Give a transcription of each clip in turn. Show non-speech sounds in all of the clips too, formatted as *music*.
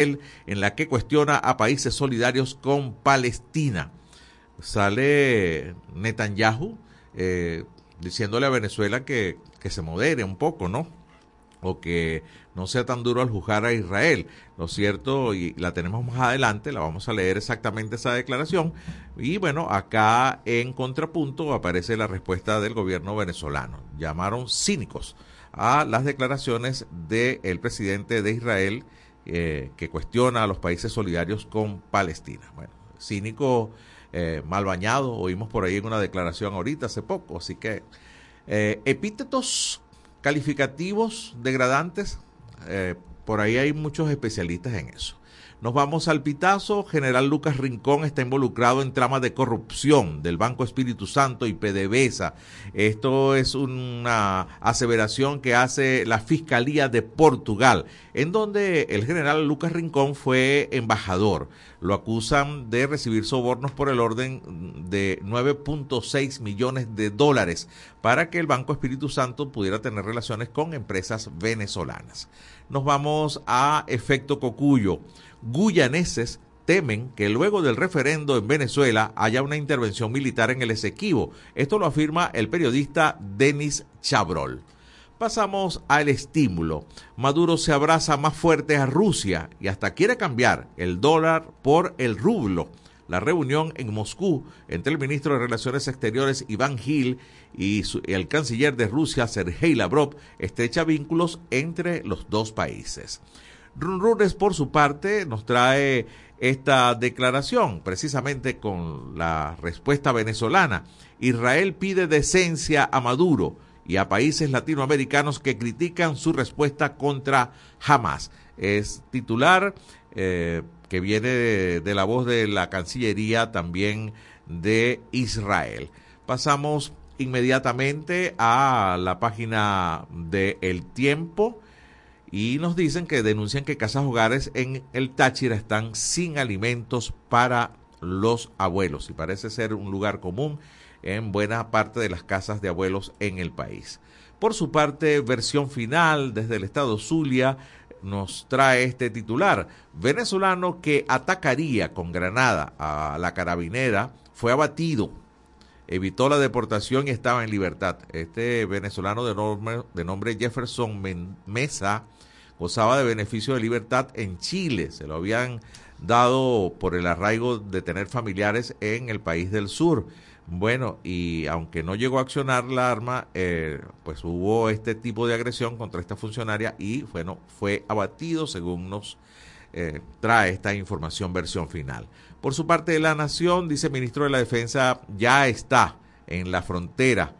en la que cuestiona a países solidarios con Palestina. Sale Netanyahu eh, diciéndole a Venezuela que, que se modere un poco, ¿no? O que no sea tan duro al juzgar a Israel. Lo cierto, y la tenemos más adelante, la vamos a leer exactamente esa declaración. Y bueno, acá en contrapunto aparece la respuesta del gobierno venezolano. Llamaron cínicos a las declaraciones del presidente de Israel eh, que cuestiona a los países solidarios con Palestina. Bueno, cínico, eh, mal bañado, oímos por ahí en una declaración ahorita hace poco, así que eh, epítetos calificativos degradantes, por ahí hay muchos especialistas en eso. Nos vamos al pitazo. General Lucas Rincón está involucrado en tramas de corrupción del Banco Espíritu Santo y PDVSA. Esto es una aseveración que hace la Fiscalía de Portugal, en donde el general Lucas Rincón fue embajador. Lo acusan de recibir sobornos por el orden de 9.6 millones de dólares para que el Banco Espíritu Santo pudiera tener relaciones con empresas venezolanas. Nos vamos a efecto cocuyo guyaneses temen que luego del referendo en Venezuela haya una intervención militar en el Esequibo. Esto lo afirma el periodista Denis Chabrol. Pasamos al estímulo. Maduro se abraza más fuerte a Rusia y hasta quiere cambiar el dólar por el rublo. La reunión en Moscú entre el ministro de Relaciones Exteriores Iván Gil y el canciller de Rusia Sergei Lavrov estrecha vínculos entre los dos países. Runrunes, por su parte, nos trae esta declaración, precisamente con la respuesta venezolana. Israel pide decencia a Maduro y a países latinoamericanos que critican su respuesta contra Hamas. Es titular eh, que viene de, la voz de la Cancillería también de Israel. Pasamos inmediatamente a la página de El Tiempo y nos dicen que denuncian que casas hogares en el Táchira están sin alimentos para los abuelos y parece ser un lugar común en buena parte de las casas de abuelos en el país. Por su parte, versión final desde el estado Zulia nos trae este titular. Venezolano que atacaría con granada a la carabinera fue abatido. Evitó la deportación y estaba en libertad. Este venezolano de nombre, de nombre Jefferson Mesa gozaba de beneficio de libertad en Chile. Se lo habían dado por el arraigo de tener familiares en el país del sur. Bueno, y aunque no llegó a accionar la arma, eh, pues hubo este tipo de agresión contra esta funcionaria y bueno, fue abatido según nos eh, trae esta información versión final. Por su parte la Nación, dice el ministro de la Defensa, ya está en la frontera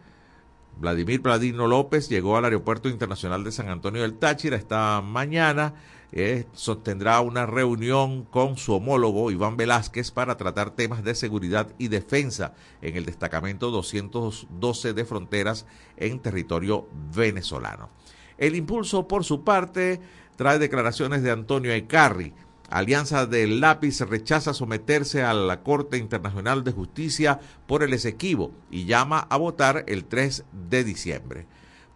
Vladimir Vladino López llegó al Aeropuerto Internacional de San Antonio del Táchira esta mañana. Eh, sostendrá una reunión con su homólogo Iván Velázquez para tratar temas de seguridad y defensa en el destacamento 212 de fronteras en territorio venezolano. El impulso, por su parte, trae declaraciones de Antonio Ecarri, Alianza del Lápiz rechaza someterse a la Corte Internacional de Justicia por el Esequibo y llama a votar el 3 de diciembre.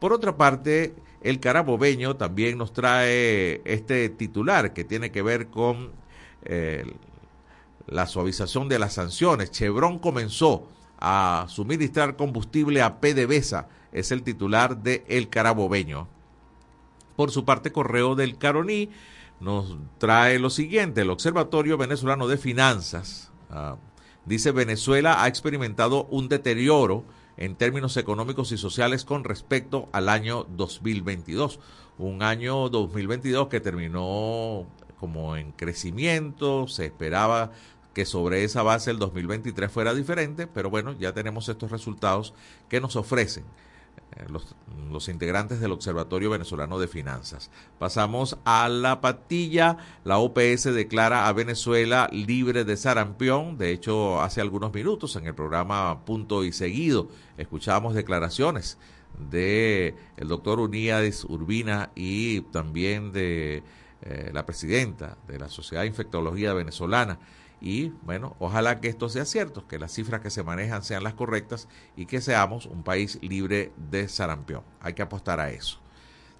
Por otra parte, el carabobeño también nos trae este titular que tiene que ver con eh, la suavización de las sanciones. Chevron comenzó a suministrar combustible a PDVSA, es el titular de El Carabobeño. Por su parte, Correo del Caroní nos trae lo siguiente, el Observatorio Venezolano de Finanzas ah, dice Venezuela ha experimentado un deterioro en términos económicos y sociales con respecto al año 2022, un año 2022 que terminó como en crecimiento, se esperaba que sobre esa base el 2023 fuera diferente, pero bueno, ya tenemos estos resultados que nos ofrecen eh, los, integrantes del Observatorio Venezolano de Finanzas. Pasamos a la patilla. La OPS declara a Venezuela libre de sarampión. De hecho, hace algunos minutos en el programa Punto y Seguido escuchábamos declaraciones de el doctor Uníades Urbina y también de eh, la presidenta de la Sociedad de Infectología Venezolana y bueno, ojalá que esto sea cierto, que las cifras que se manejan sean las correctas y que seamos un país libre de sarampión. Hay que apostar a eso.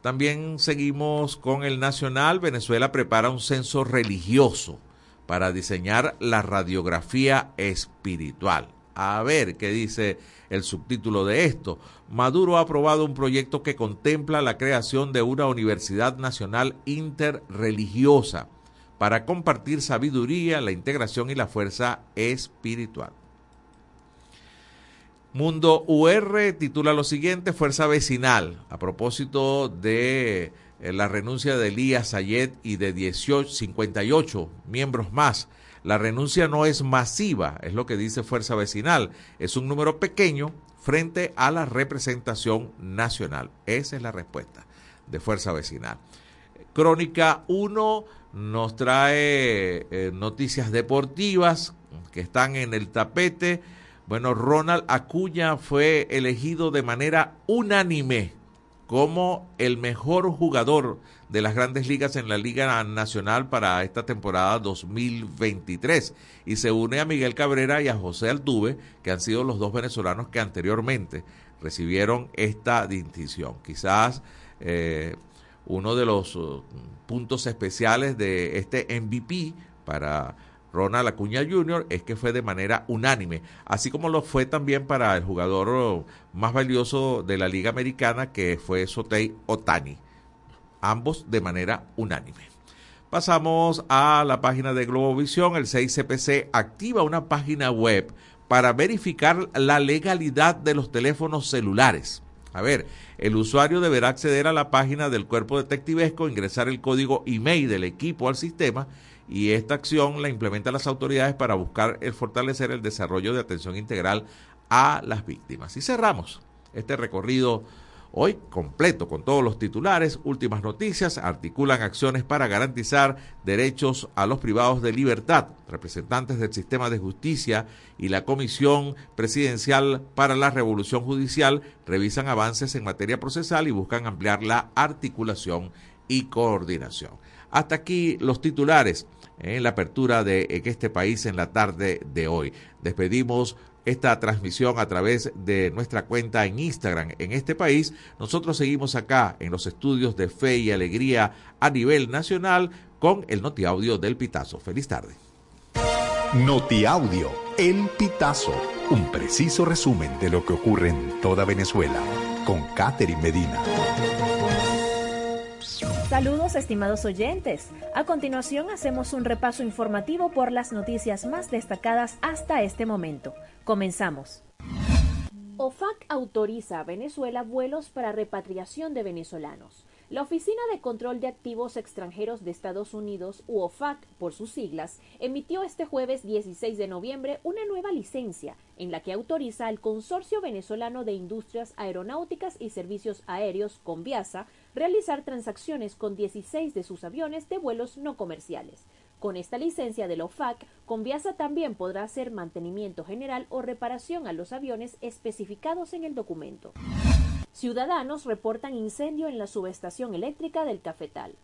También seguimos con el Nacional. Venezuela prepara un censo religioso para diseñar la radiografía espiritual. A ver qué dice el subtítulo de esto. Maduro ha aprobado un proyecto que contempla la creación de una universidad nacional interreligiosa para compartir sabiduría, la integración y la fuerza espiritual. Mundo UR titula lo siguiente, Fuerza Vecinal, a propósito de eh, la renuncia de Elías Sayed y de 18, 58 miembros más. La renuncia no es masiva, es lo que dice Fuerza Vecinal, es un número pequeño frente a la representación nacional. Esa es la respuesta de Fuerza Vecinal. Crónica 1 nos trae eh, noticias deportivas que están en el tapete bueno, Ronald Acuña fue elegido de manera unánime como el mejor jugador de las grandes ligas en la Liga Nacional para esta temporada 2023 y se une a Miguel Cabrera y a José Altuve, que han sido los dos venezolanos que anteriormente recibieron esta distinción. Quizás eh, uno de los uh, puntos especiales de este MVP para Ronald Acuña Jr. es que fue de manera unánime, así como lo fue también para el jugador más valioso de la Liga Americana, que fue Sotei Otani. Ambos de manera unánime. Pasamos a la página de Globovisión. El 6CPC activa una página web para verificar la legalidad de los teléfonos celulares. A ver, el usuario deberá acceder a la página del cuerpo detectivesco, ingresar el código email del equipo al sistema y esta acción la implementan las autoridades para buscar el fortalecer el desarrollo de atención integral a las víctimas. Y cerramos este recorrido hoy completo con todos los titulares, últimas noticias, articulan acciones para garantizar derechos a los privados de libertad. Representantes del sistema de justicia y la Comisión Presidencial para la Revolución Judicial revisan avances en materia procesal y buscan ampliar la articulación y coordinación. Hasta aquí los titulares en la apertura de este país en la tarde de hoy. Despedimos esta transmisión a través de nuestra cuenta en Instagram en este país. Nosotros seguimos acá en los estudios de fe y alegría a nivel nacional con el Notiaudio del Pitazo. Feliz tarde. Notiaudio, El Pitazo, un preciso resumen de lo que ocurre en toda Venezuela, con Catherine Medina. Saludos estimados oyentes. A continuación hacemos un repaso informativo por las noticias más destacadas hasta este momento. Comenzamos. OFAC autoriza a Venezuela vuelos para repatriación de venezolanos. La Oficina de Control de Activos Extranjeros de Estados Unidos, UOFAC por sus siglas, emitió este jueves 16 de noviembre una nueva licencia en la que autoriza al Consorcio Venezolano de Industrias Aeronáuticas y Servicios Aéreos, Conviasa, realizar transacciones con 16 de sus aviones de vuelos no comerciales. Con esta licencia de la OFAC, Conviasa también podrá hacer mantenimiento general o reparación a los aviones especificados en el documento. Ciudadanos reportan incendio en la subestación eléctrica del Cafetal.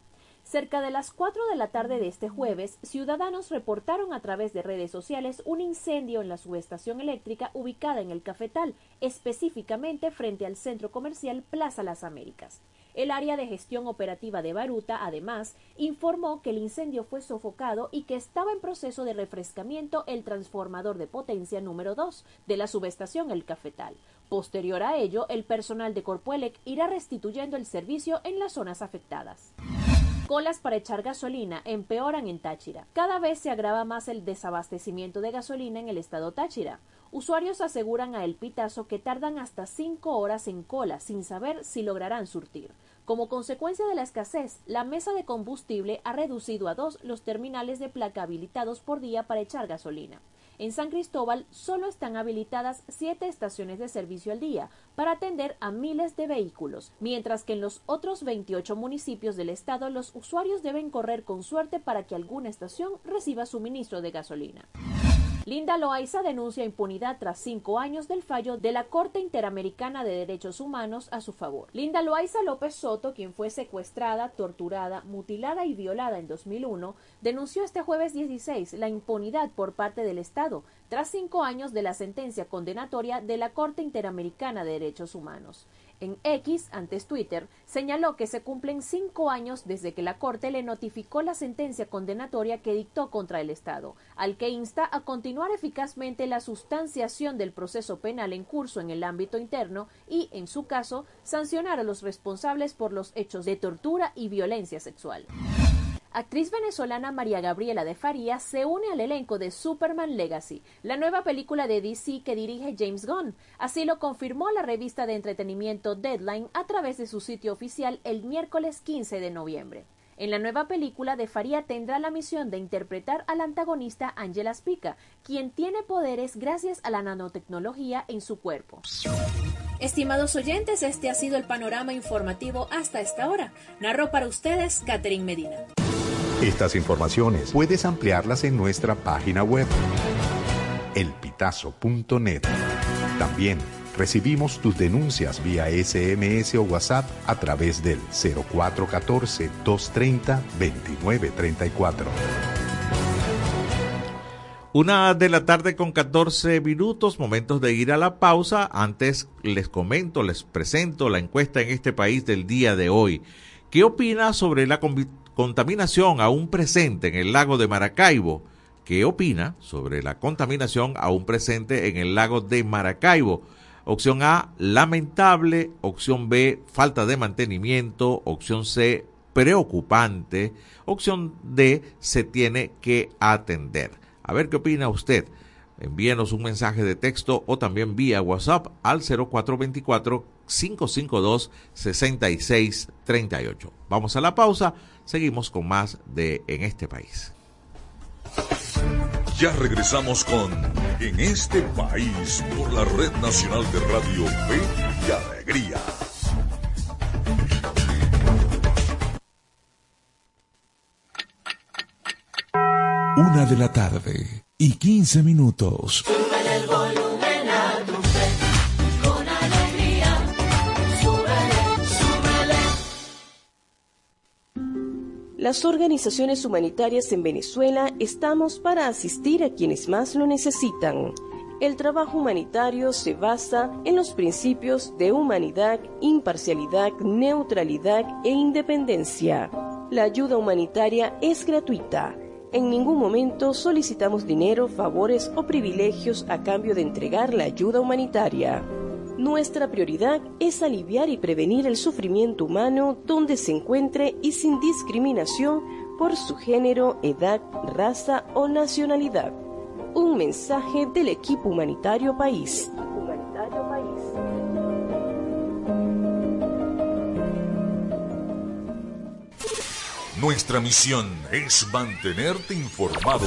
Cerca de las 4 de la tarde de este jueves, ciudadanos reportaron a través de redes sociales un incendio en la subestación eléctrica ubicada en el Cafetal, específicamente frente al centro comercial Plaza Las Américas. El área de gestión operativa de Baruta, además, informó que el incendio fue sofocado y que estaba en proceso de refrescamiento el transformador de potencia número 2 de la subestación El Cafetal. Posterior a ello, el personal de Corpuelec irá restituyendo el servicio en las zonas afectadas colas para echar gasolina empeoran en Táchira. Cada vez se agrava más el desabastecimiento de gasolina en el estado Táchira. Usuarios aseguran a El Pitazo que tardan hasta cinco horas en cola sin saber si lograrán surtir. Como consecuencia de la escasez, la mesa de combustible ha reducido a dos los terminales de placa habilitados por día para echar gasolina. En San Cristóbal solo están habilitadas siete estaciones de servicio al día para atender a miles de vehículos, mientras que en los otros 28 municipios del estado los usuarios deben correr con suerte para que alguna estación reciba suministro de gasolina. Linda Loaiza denuncia impunidad tras cinco años del fallo de la Corte Interamericana de Derechos Humanos a su favor. Linda Loaiza López Soto, quien fue secuestrada, torturada, mutilada y violada en 2001, denunció este jueves 16 la impunidad por parte del Estado tras cinco años de la sentencia condenatoria de la Corte Interamericana de Derechos Humanos. En X, antes Twitter, señaló que se cumplen cinco años desde que la Corte le notificó la sentencia condenatoria que dictó contra el Estado, al que insta a continuar eficazmente la sustanciación del proceso penal en curso en el ámbito interno y, en su caso, sancionar a los responsables por los hechos de tortura y violencia sexual actriz venezolana María Gabriela de Faría se une al elenco de Superman Legacy, la nueva película de DC que dirige James Gunn. Así lo confirmó la revista de entretenimiento Deadline a través de su sitio oficial el miércoles 15 de noviembre. En la nueva película, De Faría tendrá la misión de interpretar al antagonista Angela Spica, quien tiene poderes gracias a la nanotecnología en su cuerpo. Estimados oyentes, este ha sido el panorama informativo hasta esta hora. Narró para ustedes Catherine Medina. Estas informaciones puedes ampliarlas en nuestra página web, elpitazo.net. También recibimos tus denuncias vía SMS o WhatsApp a través del 0414-230-2934. Una de la tarde con 14 minutos, momentos de ir a la pausa. Antes les comento, les presento la encuesta en este país del día de hoy. ¿Qué opina sobre la contaminación aún presente en el lago de Maracaibo. ¿Qué opina sobre la contaminación aún presente en el lago de Maracaibo? Opción A, lamentable. Opción B, falta de mantenimiento. Opción C, preocupante. Opción D, se tiene que atender. A ver qué opina usted. Envíenos un mensaje de texto o también vía WhatsApp al 0424 552 6638. Vamos a la pausa Seguimos con más de En este país. Ya regresamos con En este país por la Red Nacional de Radio Fe y Alegría. Una de la tarde y 15 minutos. Las organizaciones humanitarias en Venezuela estamos para asistir a quienes más lo necesitan. El trabajo humanitario se basa en los principios de humanidad, imparcialidad, neutralidad e independencia. La ayuda humanitaria es gratuita. En ningún momento solicitamos dinero, favores o privilegios a cambio de entregar la ayuda humanitaria. Nuestra prioridad es aliviar y prevenir el sufrimiento humano donde se encuentre y sin discriminación por su género, edad, raza o nacionalidad. Un mensaje del equipo humanitario país. Nuestra misión es mantenerte informado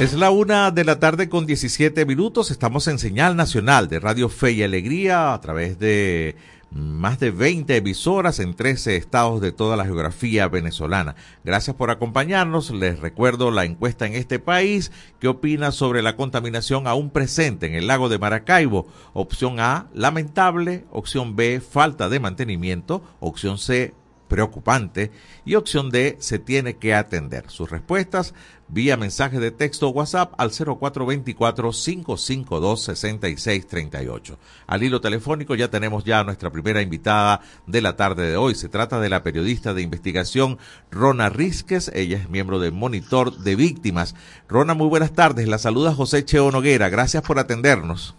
Es la una de la tarde con 17 minutos. Estamos en señal nacional de Radio Fe y Alegría a través de más de 20 emisoras en 13 estados de toda la geografía venezolana. Gracias por acompañarnos. Les recuerdo la encuesta en este país. ¿Qué opina sobre la contaminación aún presente en el lago de Maracaibo? Opción A, lamentable. Opción B, falta de mantenimiento. Opción C, preocupante y opción D, se tiene que atender. Sus respuestas vía mensaje de texto o WhatsApp al 0424-552-6638. Al hilo telefónico ya tenemos ya a nuestra primera invitada de la tarde de hoy. Se trata de la periodista de investigación Rona Rizquez. Ella es miembro del Monitor de Víctimas. Rona, muy buenas tardes. La saluda José Cheo Noguera. Gracias por atendernos.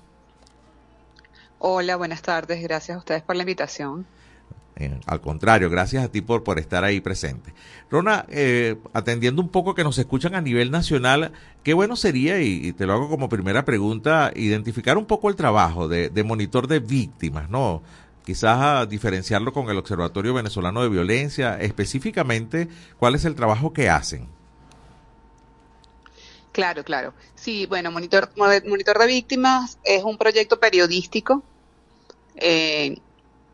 Hola, buenas tardes. Gracias a ustedes por la invitación. Eh, al contrario, gracias a ti por, por estar ahí presente. Rona, eh, atendiendo un poco que nos escuchan a nivel nacional, qué bueno sería, y, te lo hago como primera pregunta, identificar un poco el trabajo de, monitor de víctimas, ¿no? Quizás diferenciarlo con el Observatorio Venezolano de Violencia, específicamente, ¿cuál es el trabajo que hacen? Claro, claro. Sí, bueno, Monitor, Monitor de Víctimas es un proyecto periodístico eh,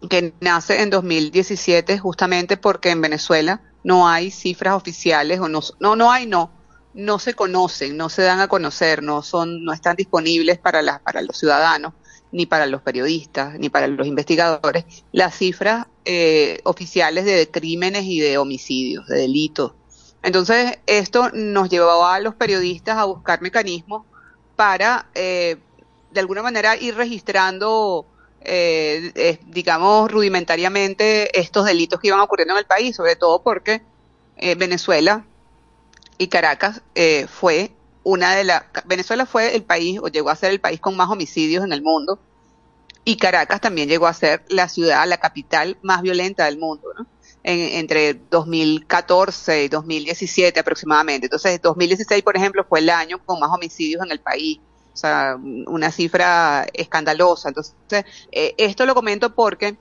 que nace en 2017 justamente porque en Venezuela no hay cifras oficiales o no no no hay no no se conocen, no se dan a conocer, no son no están disponibles para las para los ciudadanos ni para los periodistas ni para los investigadores las cifras eh, oficiales de crímenes y de homicidios, de delitos. Entonces esto nos llevó a los periodistas a buscar mecanismos para eh, de alguna manera ir registrando eh, digamos, rudimentariamente estos delitos que iban ocurriendo en el país, sobre todo porque eh, Venezuela y Caracas eh, fue una de las... Venezuela fue el país, o llegó a ser el país con más homicidios en el mundo, y Caracas también llegó a ser la ciudad, la capital más violenta del mundo, ¿no? entre 2014 y 2017 aproximadamente. Entonces, 2016, por ejemplo, fue el año con más homicidios en el país o sea, una cifra escandalosa. Entonces, eh, esto lo comento porque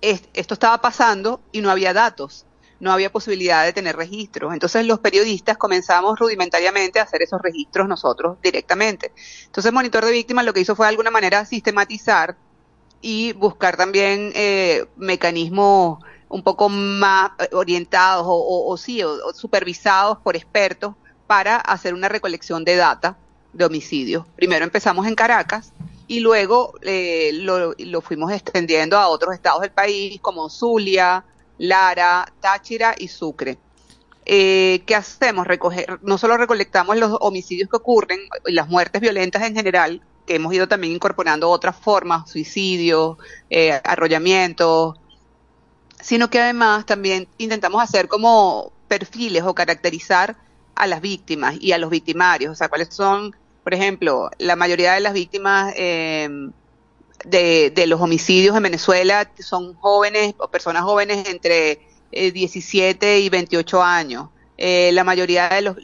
esto estaba pasando y no había datos, no había posibilidad de tener registros. Entonces, los periodistas comenzamos rudimentariamente a hacer esos registros nosotros directamente. Entonces, Monitor de Víctimas lo que hizo fue de alguna manera sistematizar y buscar también eh, mecanismos un poco más orientados o, o sí, o supervisados por expertos para hacer una recolección de data de homicidios. Primero empezamos en Caracas y luego eh, lo, fuimos extendiendo a otros estados del país como Zulia, Lara, Táchira y Sucre. Eh, ¿Qué hacemos? No solo recolectamos los homicidios que ocurren y las muertes violentas en general, que hemos ido también incorporando otras formas, suicidios, eh, arrollamientos, sino que además también intentamos hacer como perfiles o caracterizar a las víctimas y a los victimarios, o sea, cuáles son por ejemplo, la mayoría de las víctimas eh, de, los homicidios en Venezuela son jóvenes o personas jóvenes entre 17 eh, y 28 años. Eh, la mayoría de los,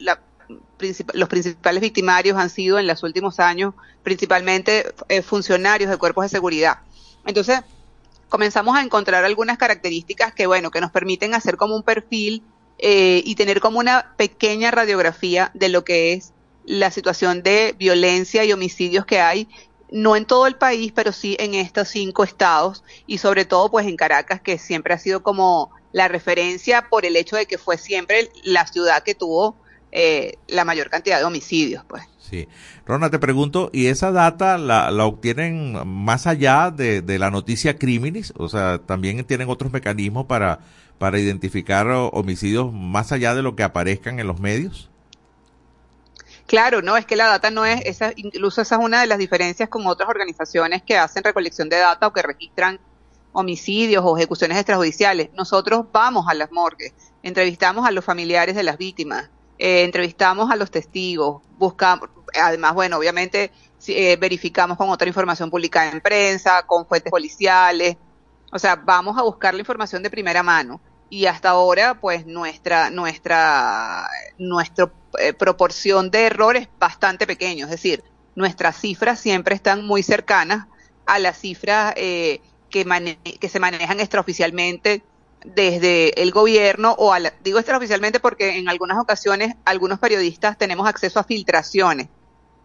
principales victimarios han sido en los últimos años principalmente funcionarios de cuerpos de seguridad. Entonces, comenzamos a encontrar algunas características que, bueno, que nos permiten hacer como un perfil y tener como una pequeña radiografía de lo que es la situación de violencia y homicidios que hay, no en todo el país, pero sí en estos cinco estados y sobre todo pues en Caracas, que siempre ha sido como la referencia por el hecho de que fue siempre la ciudad que tuvo eh, la mayor cantidad de homicidios, pues. Sí. Rona, te pregunto, ¿y esa data la, la obtienen más allá de, de, la noticia criminis? O sea, ¿también tienen otros mecanismos para, para identificar homicidios más allá de lo que aparezcan en los medios? Claro, no, es que la data no es, esa, incluso esa es una de las diferencias con otras organizaciones que hacen recolección de data o que registran homicidios o ejecuciones extrajudiciales. Nosotros vamos a las morgues, entrevistamos a los familiares de las víctimas, eh, entrevistamos a los testigos, buscamos, además, bueno, obviamente eh, verificamos con otra información publicada en prensa, con fuentes policiales, o sea, vamos a buscar la información de primera mano y hasta ahora pues nuestra nuestra nuestra eh, proporción de errores bastante pequeño. Es decir nuestras cifras siempre están muy cercanas a las cifras eh, que, que se manejan extraoficialmente desde el gobierno o a digo extraoficialmente porque en algunas ocasiones algunos periodistas tenemos acceso a filtraciones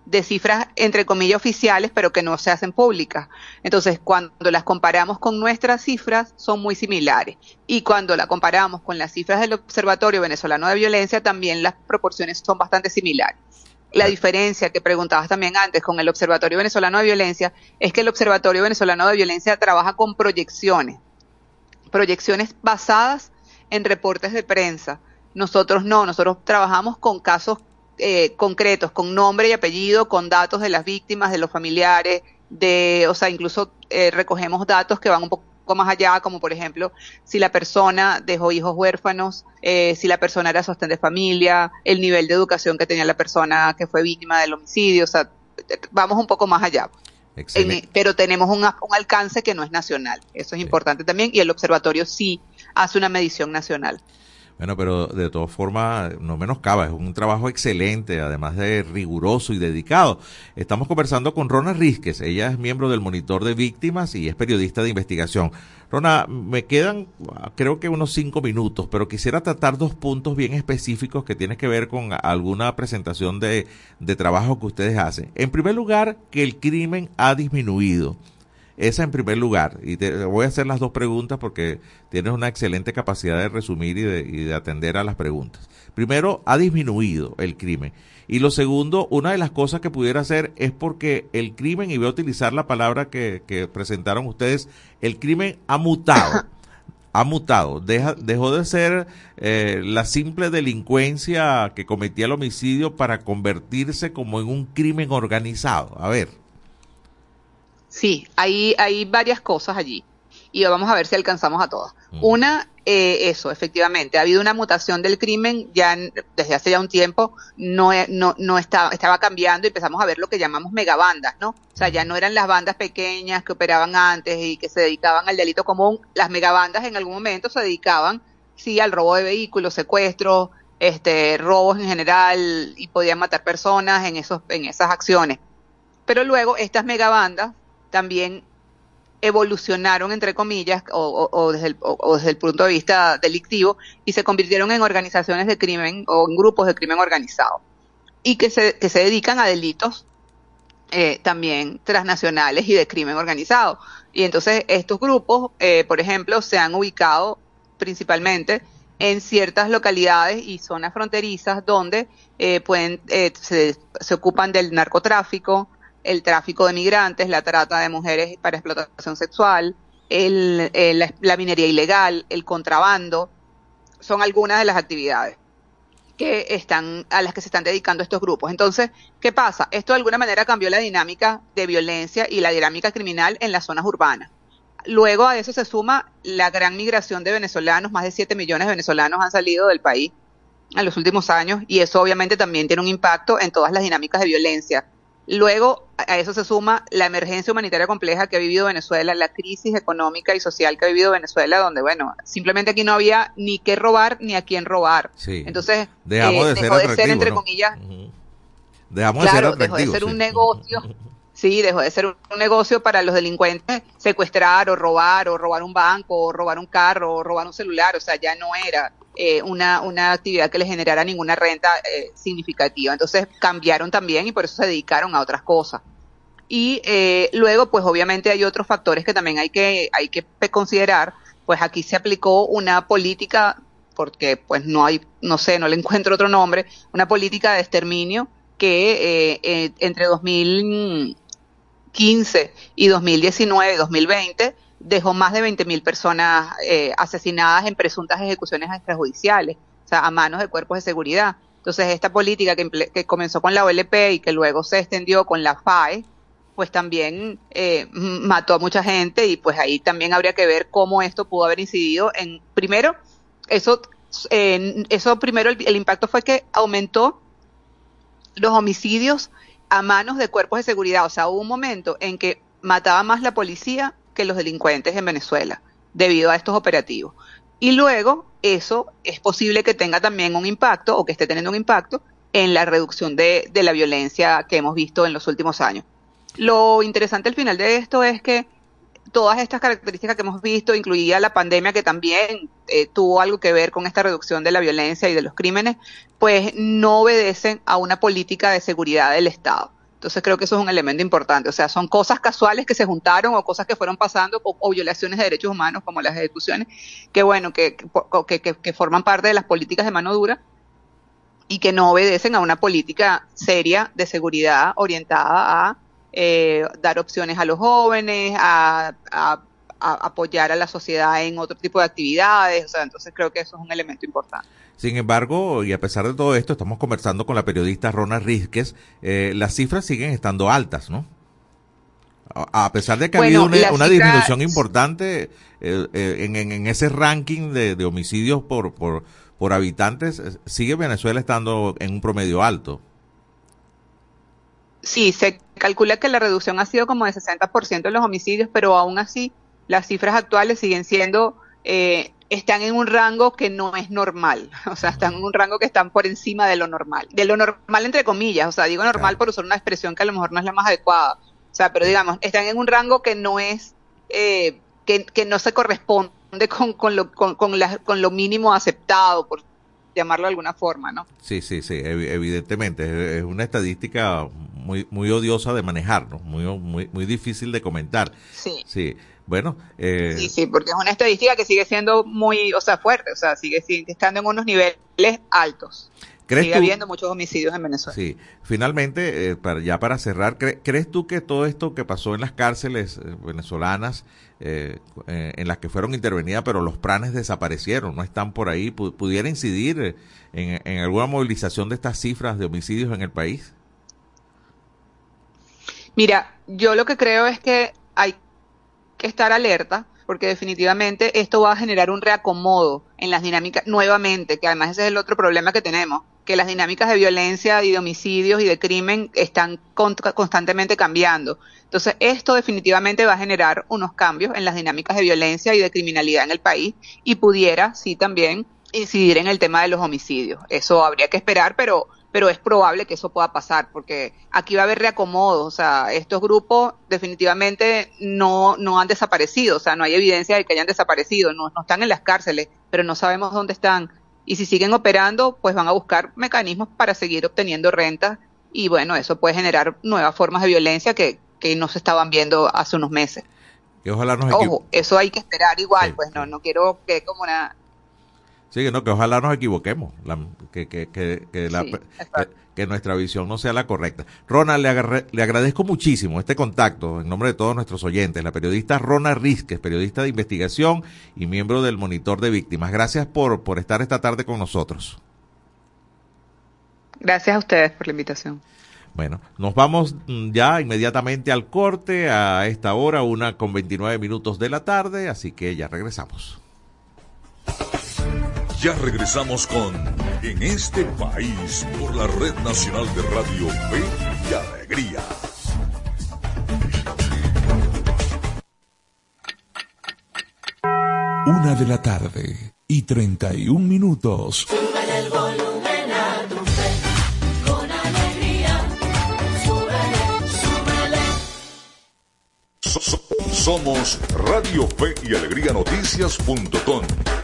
de cifras entre comillas oficiales, pero que no se hacen públicas. Entonces, cuando las comparamos con nuestras cifras, son muy similares. Y cuando la comparamos con las cifras del Observatorio Venezolano de Violencia, también las proporciones son bastante similares. La diferencia que preguntabas también antes con el Observatorio Venezolano de Violencia es que el Observatorio Venezolano de Violencia trabaja con proyecciones proyecciones basadas en reportes de prensa. Nosotros no, nosotros trabajamos con casos eh, concretos, con nombre y apellido, con datos de las víctimas, de los familiares, de, o sea, incluso eh, recogemos datos que van un poco más allá, como por ejemplo, si la persona dejó hijos huérfanos, eh, si la persona era sostén de familia, el nivel de educación que tenía la persona que fue víctima del homicidio, o sea, vamos un poco más allá. pero tenemos un, un, alcance que no es nacional, eso es importante también, y el observatorio sí hace una medición nacional. Bueno, pero de todas formas, no menoscaba, es un trabajo excelente, además de riguroso y dedicado. Estamos conversando con Rona Rizquez, ella es miembro del Monitor de Víctimas y es periodista de investigación. Rona, me quedan creo que unos cinco minutos, pero quisiera tratar dos puntos bien específicos que tienen que ver con alguna presentación de, de trabajo que ustedes hacen. En primer lugar, que el crimen ha disminuido. Esa en primer lugar. Y te voy a hacer las dos preguntas porque tienes una excelente capacidad de resumir y de, atender a las preguntas. Primero, ha disminuido el crimen. Y lo segundo, una de las cosas que pudiera hacer es porque el crimen, y voy a utilizar la palabra que, presentaron ustedes, el crimen ha mutado. ha mutado, Deja, dejó de ser eh, la simple delincuencia que cometía el homicidio para convertirse como en un crimen organizado. A ver. Sí, hay, hay varias cosas allí y vamos a ver si alcanzamos a todas. Mm. Una, eh, eso, efectivamente, ha habido una mutación del crimen ya desde hace ya un tiempo, no, no, no estaba, estaba cambiando y empezamos a ver lo que llamamos megabandas, ¿no? O sea, ya no eran las bandas pequeñas que operaban antes y que se dedicaban al delito común, las megabandas en algún momento se dedicaban, sí, al robo de vehículos, secuestros, este, robos en general y podían matar personas en, esos, en esas acciones. Pero luego estas megabandas también evolucionaron, entre comillas, o, desde el, desde el, punto de vista delictivo, y se convirtieron en organizaciones de crimen o en grupos de crimen organizado, y que se, que se dedican a delitos eh, también transnacionales y de crimen organizado. Y entonces estos grupos, eh, por ejemplo, se han ubicado principalmente en ciertas localidades y zonas fronterizas donde eh, pueden se, se ocupan del narcotráfico, el tráfico de migrantes, la trata de mujeres para explotación sexual, el, la, minería ilegal, el contrabando, son algunas de las actividades que están a las que se están dedicando estos grupos. Entonces, ¿qué pasa? Esto de alguna manera cambió la dinámica de violencia y la dinámica criminal en las zonas urbanas. Luego a eso se suma la gran migración de venezolanos, más de 7 millones de venezolanos han salido del país en los últimos años y eso obviamente también tiene un impacto en todas las dinámicas de violencia, Luego, a eso se suma la emergencia humanitaria compleja que ha vivido Venezuela, la crisis económica y social que ha vivido Venezuela, donde, bueno, simplemente aquí no había ni qué robar ni a quién robar. Entonces, dejamos de, dejó de ser, entre comillas, dejamos de ser dejó de ser un negocio. *laughs* Sí, dejó de ser un negocio para los delincuentes secuestrar o robar o robar un banco o robar un carro o robar un celular, o sea, ya no era eh, una, una actividad que les generara ninguna renta eh, significativa. Entonces cambiaron también y por eso se dedicaron a otras cosas. Y eh, luego, pues obviamente hay otros factores que también hay que, hay que considerar. Pues aquí se aplicó una política, porque pues no hay, no sé, no le encuentro otro nombre, una política de exterminio que eh, entre 2015 y 2019, 2020, dejó más de 20.000 personas eh, asesinadas en presuntas ejecuciones extrajudiciales, o sea, a manos de cuerpos de seguridad. Entonces, esta política que, comenzó con la OLP y que luego se extendió con la FAE, pues también eh, mató a mucha gente y pues ahí también habría que ver cómo esto pudo haber incidido en, primero, eso, eso primero el impacto fue que aumentó los homicidios a manos de cuerpos de seguridad, o sea, hubo un momento en que mataba más la policía que los delincuentes en Venezuela debido a estos operativos. Y luego eso es posible que tenga también un impacto o que esté teniendo un impacto en la reducción de, la violencia que hemos visto en los últimos años. Lo interesante al final de esto es que todas estas características que hemos visto, incluida la pandemia que también eh, tuvo algo que ver con esta reducción de la violencia y de los crímenes, pues no obedecen a una política de seguridad del Estado. Entonces creo que eso es un elemento importante. O sea, son cosas casuales que se juntaron o cosas que fueron pasando o, violaciones de derechos humanos como las ejecuciones, que bueno, que, que, forman parte de las políticas de mano dura y que no obedecen a una política seria de seguridad orientada a eh, dar opciones a los jóvenes, a, apoyar a la sociedad en otro tipo de actividades, o sea, entonces creo que eso es un elemento importante. Sin embargo, y a pesar de todo esto, estamos conversando con la periodista Rona Rizquez, eh, las cifras siguen estando altas, ¿no? A pesar de que ha habido una, disminución importante eh, eh, en, ese ranking de, homicidios por, por, por habitantes, sigue Venezuela estando en un promedio alto. Sí, se calcula que la reducción ha sido como de 60% en los homicidios, pero aún así las cifras actuales siguen siendo, eh, están en un rango que no es normal, *laughs* o sea, están en un rango que están por encima de lo normal, de lo normal entre comillas, o sea, digo normal por usar una expresión que a lo mejor no es la más adecuada, o sea, pero digamos, están en un rango que no es, eh, que, que, no se corresponde con, con, lo, con, con, con lo mínimo aceptado, por llamarlo de alguna forma, ¿no? Sí, sí, sí, evidentemente, es una estadística muy, muy odiosa de manejar, ¿no? Muy, muy, muy difícil de comentar. Sí. Sí. Bueno, eh... sí, sí, porque es una estadística que sigue siendo muy, o sea, fuerte, o sea, sigue, sigue estando en unos niveles altos. Sigue habiendo muchos homicidios en Venezuela. Sí, finalmente, eh, para, ya para cerrar, ¿crees tú que todo esto que pasó en las cárceles eh, venezolanas, eh, en las que fueron intervenidas, pero los planes desaparecieron, no están por ahí, pudiera incidir en, en alguna movilización de estas cifras de homicidios en el país? Mira, yo lo que creo es que hay que estar alerta porque definitivamente esto va a generar un reacomodo en las dinámicas nuevamente, que además ese es el otro problema que tenemos, que las dinámicas de violencia y de homicidios y de crimen están constantemente cambiando. Entonces, esto definitivamente va a generar unos cambios en las dinámicas de violencia y de criminalidad en el país y pudiera, sí, también incidir en el tema de los homicidios. Eso habría que esperar, pero pero es probable que eso pueda pasar, porque aquí va a haber reacomodos, o sea, estos grupos definitivamente no, no han desaparecido, o sea, no hay evidencia de que hayan desaparecido, no, no están en las cárceles, pero no sabemos dónde están. Y si siguen operando, pues van a buscar mecanismos para seguir obteniendo rentas y bueno, eso puede generar nuevas formas de violencia que, que no se estaban viendo hace unos meses. Que ojalá nos Ojo, eso hay que esperar igual, pues no, no quiero que como una Sí, no, que ojalá nos equivoquemos, que, que, que, que, nuestra visión no sea la correcta. Ronald, le, le, agradezco muchísimo este contacto en nombre de todos nuestros oyentes. La periodista Rona Rizquez, periodista de investigación y miembro del Monitor de Víctimas. Gracias por, por estar esta tarde con nosotros. Gracias a ustedes por la invitación. Bueno, nos vamos mm, ya inmediatamente al corte a esta hora, una con 29 minutos de la tarde, así que ya regresamos. Ya regresamos con En este país por la Red Nacional de Radio Fe y Alegría. Una de la tarde y 31 minutos. el volumen a tu fe, con alegría. súbele. Somos Radio Fe y Alegría Noticias.com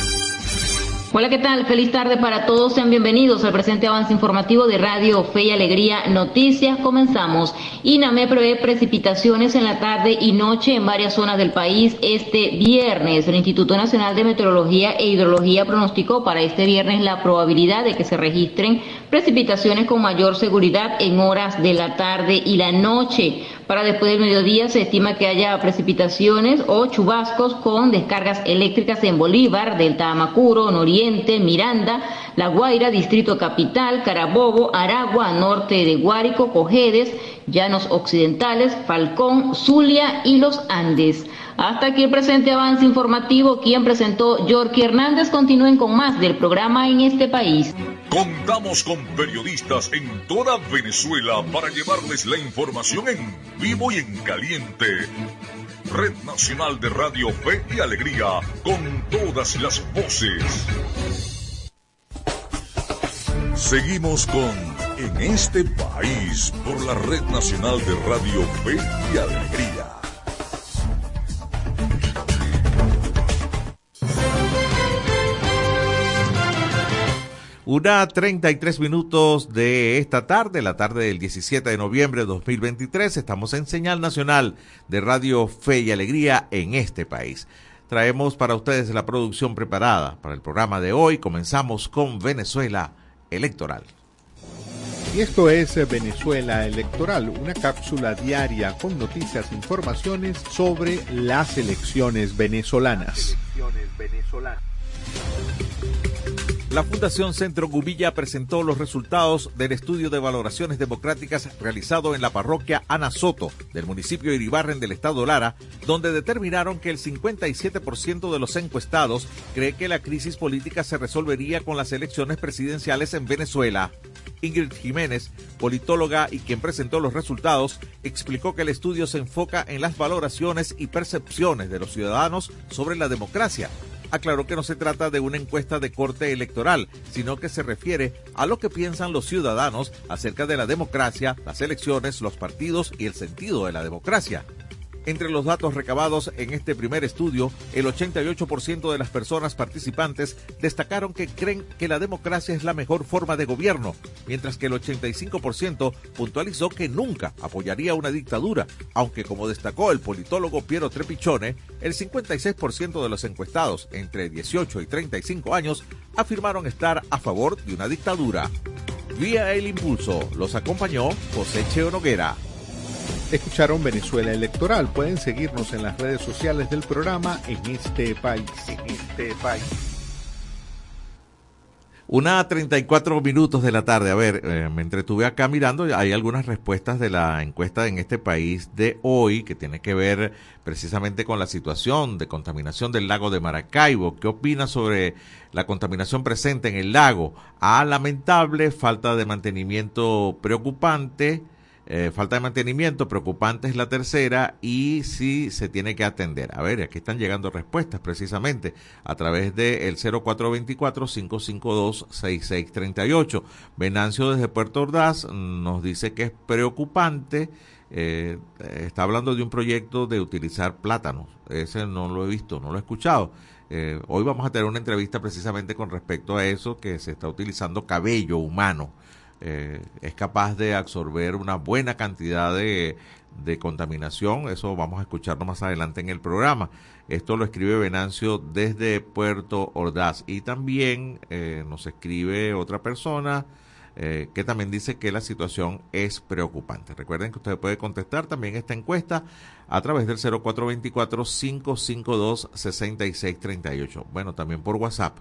Hola, ¿qué tal? Feliz tarde para todos. Sean bienvenidos al presente avance informativo de Radio Fe y Alegría Noticias. Comenzamos. INAME prevé precipitaciones en la tarde y noche en varias zonas del país este viernes. El Instituto Nacional de Meteorología e Hidrología pronosticó para este viernes la probabilidad de que se registren precipitaciones con mayor seguridad en horas de la tarde y la noche. Para después del mediodía se estima que haya precipitaciones o chubascos con descargas eléctricas en Bolívar, Delta Amacuro, Noriente, Miranda, La Guaira, Distrito Capital, Carabobo, Aragua, norte de Guárico, Cojedes, Llanos Occidentales, Falcón, Zulia y los Andes. Hasta aquí el presente avance informativo. Quien presentó Yorky Hernández. Continúen con más del programa en este país. Contamos con periodistas en toda Venezuela para llevarles la información en vivo y en caliente. Red Nacional de Radio Fe y Alegría, con todas las voces. Seguimos con En este país por la Red Nacional de Radio Fe y Alegría. Una 33 minutos de esta tarde, la tarde del 17 de noviembre de 2023. Estamos en señal nacional de Radio Fe y Alegría en este país. Traemos para ustedes la producción preparada para el programa de hoy. Comenzamos con Venezuela Electoral. Y esto es Venezuela Electoral, una cápsula diaria con noticias e informaciones sobre las elecciones venezolanas. La Fundación Centro Gubilla presentó los resultados del estudio de valoraciones democráticas realizado en la parroquia Ana Soto del municipio Iribarren del estado Lara, donde determinaron que el 57% de los encuestados cree que la crisis política se resolvería con las elecciones presidenciales en Venezuela. Ingrid Jiménez, politóloga y quien presentó los resultados, explicó que el estudio se enfoca en las valoraciones y percepciones de los ciudadanos sobre la democracia aclaró que no se trata de una encuesta de corte electoral, sino que se refiere a lo que piensan los ciudadanos acerca de la democracia, las elecciones, los partidos y el sentido de la democracia. Entre los datos recabados en este primer estudio, el 88% de las personas participantes destacaron que creen que la democracia es la mejor forma de gobierno, mientras que el 85% puntualizó que nunca apoyaría una dictadura, aunque como destacó el politólogo Piero Trepichone, el 56% de los encuestados entre 18 y 35 años afirmaron estar a favor de una dictadura. Vía el impulso los acompañó José Cheo Noguera. Escucharon Venezuela Electoral. Pueden seguirnos en las redes sociales del programa en este país. En este país. Una 34 minutos de la tarde. A ver, eh, me entretuve acá mirando. Hay algunas respuestas de la encuesta en este país de hoy que tiene que ver precisamente con la situación de contaminación del lago de Maracaibo. ¿Qué opina sobre la contaminación presente en el lago? A lamentable, falta de mantenimiento preocupante. Eh, falta de mantenimiento, preocupante es la tercera y sí se tiene que atender. A ver, aquí están llegando respuestas precisamente a través del 0424-552-6638. Venancio desde Puerto Ordaz nos dice que es preocupante. Eh, está hablando de un proyecto de utilizar plátanos. Ese no lo he visto, no lo he escuchado. Eh, hoy vamos a tener una entrevista precisamente con respecto a eso, que se está utilizando cabello humano eh, es capaz de absorber una buena cantidad de, contaminación. Eso vamos a escucharlo más adelante en el programa. Esto lo escribe Venancio desde Puerto Ordaz. Y también eh, nos escribe otra persona eh, que también dice que la situación es preocupante. Recuerden que usted puede contestar también esta encuesta a través del 0424-552-6638. Bueno, también por WhatsApp.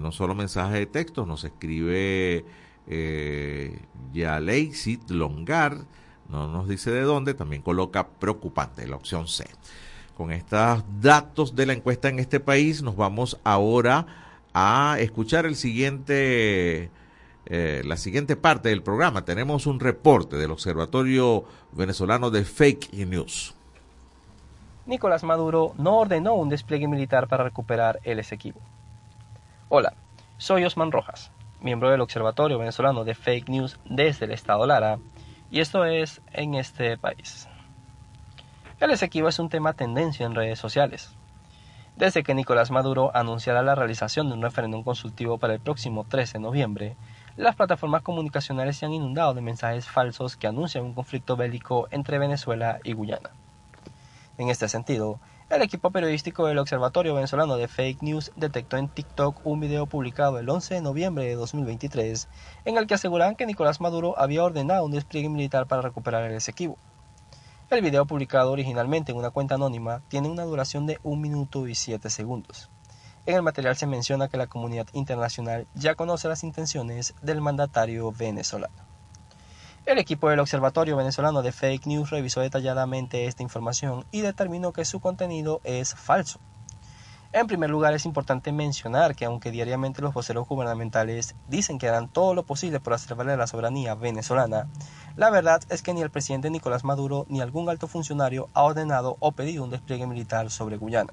no solo mensaje de texto, nos escribe eh, Yaleisit Longar, no nos dice de dónde, también coloca preocupante la opción C. Con estos datos de la encuesta en este país, nos vamos ahora a escuchar el siguiente, eh, la siguiente parte del programa. Tenemos un reporte del Observatorio Venezolano de Fake News. Nicolás Maduro no ordenó un despliegue militar para recuperar el Esequibo. Hola, soy Osman Rojas miembro del Observatorio Venezolano de Fake News desde el Estado Lara, y esto es en este país. El Esequibo es un tema tendencia en redes sociales. Desde que Nicolás Maduro anunciara la realización de un referéndum consultivo para el próximo 13 de noviembre, las plataformas comunicacionales se han inundado de mensajes falsos que anuncian un conflicto bélico entre Venezuela y Guyana. En este sentido, el equipo periodístico del Observatorio Venezolano de Fake News detectó en TikTok un video publicado el 11 de noviembre de 2023 en el que aseguraban que Nicolás Maduro había ordenado un despliegue militar para recuperar el Esequibo. El video publicado originalmente en una cuenta anónima tiene una duración de 1 minuto y 7 segundos. En el material se menciona que la comunidad internacional ya conoce las intenciones del mandatario venezolano. El equipo del Observatorio Venezolano de Fake News revisó detalladamente esta información y determinó que su contenido es falso. En primer lugar, es importante mencionar que aunque diariamente los voceros gubernamentales dicen que harán todo lo posible por hacer valer la soberanía venezolana, la verdad es que ni el presidente Nicolás Maduro ni algún alto funcionario ha ordenado o pedido un despliegue militar sobre Guyana.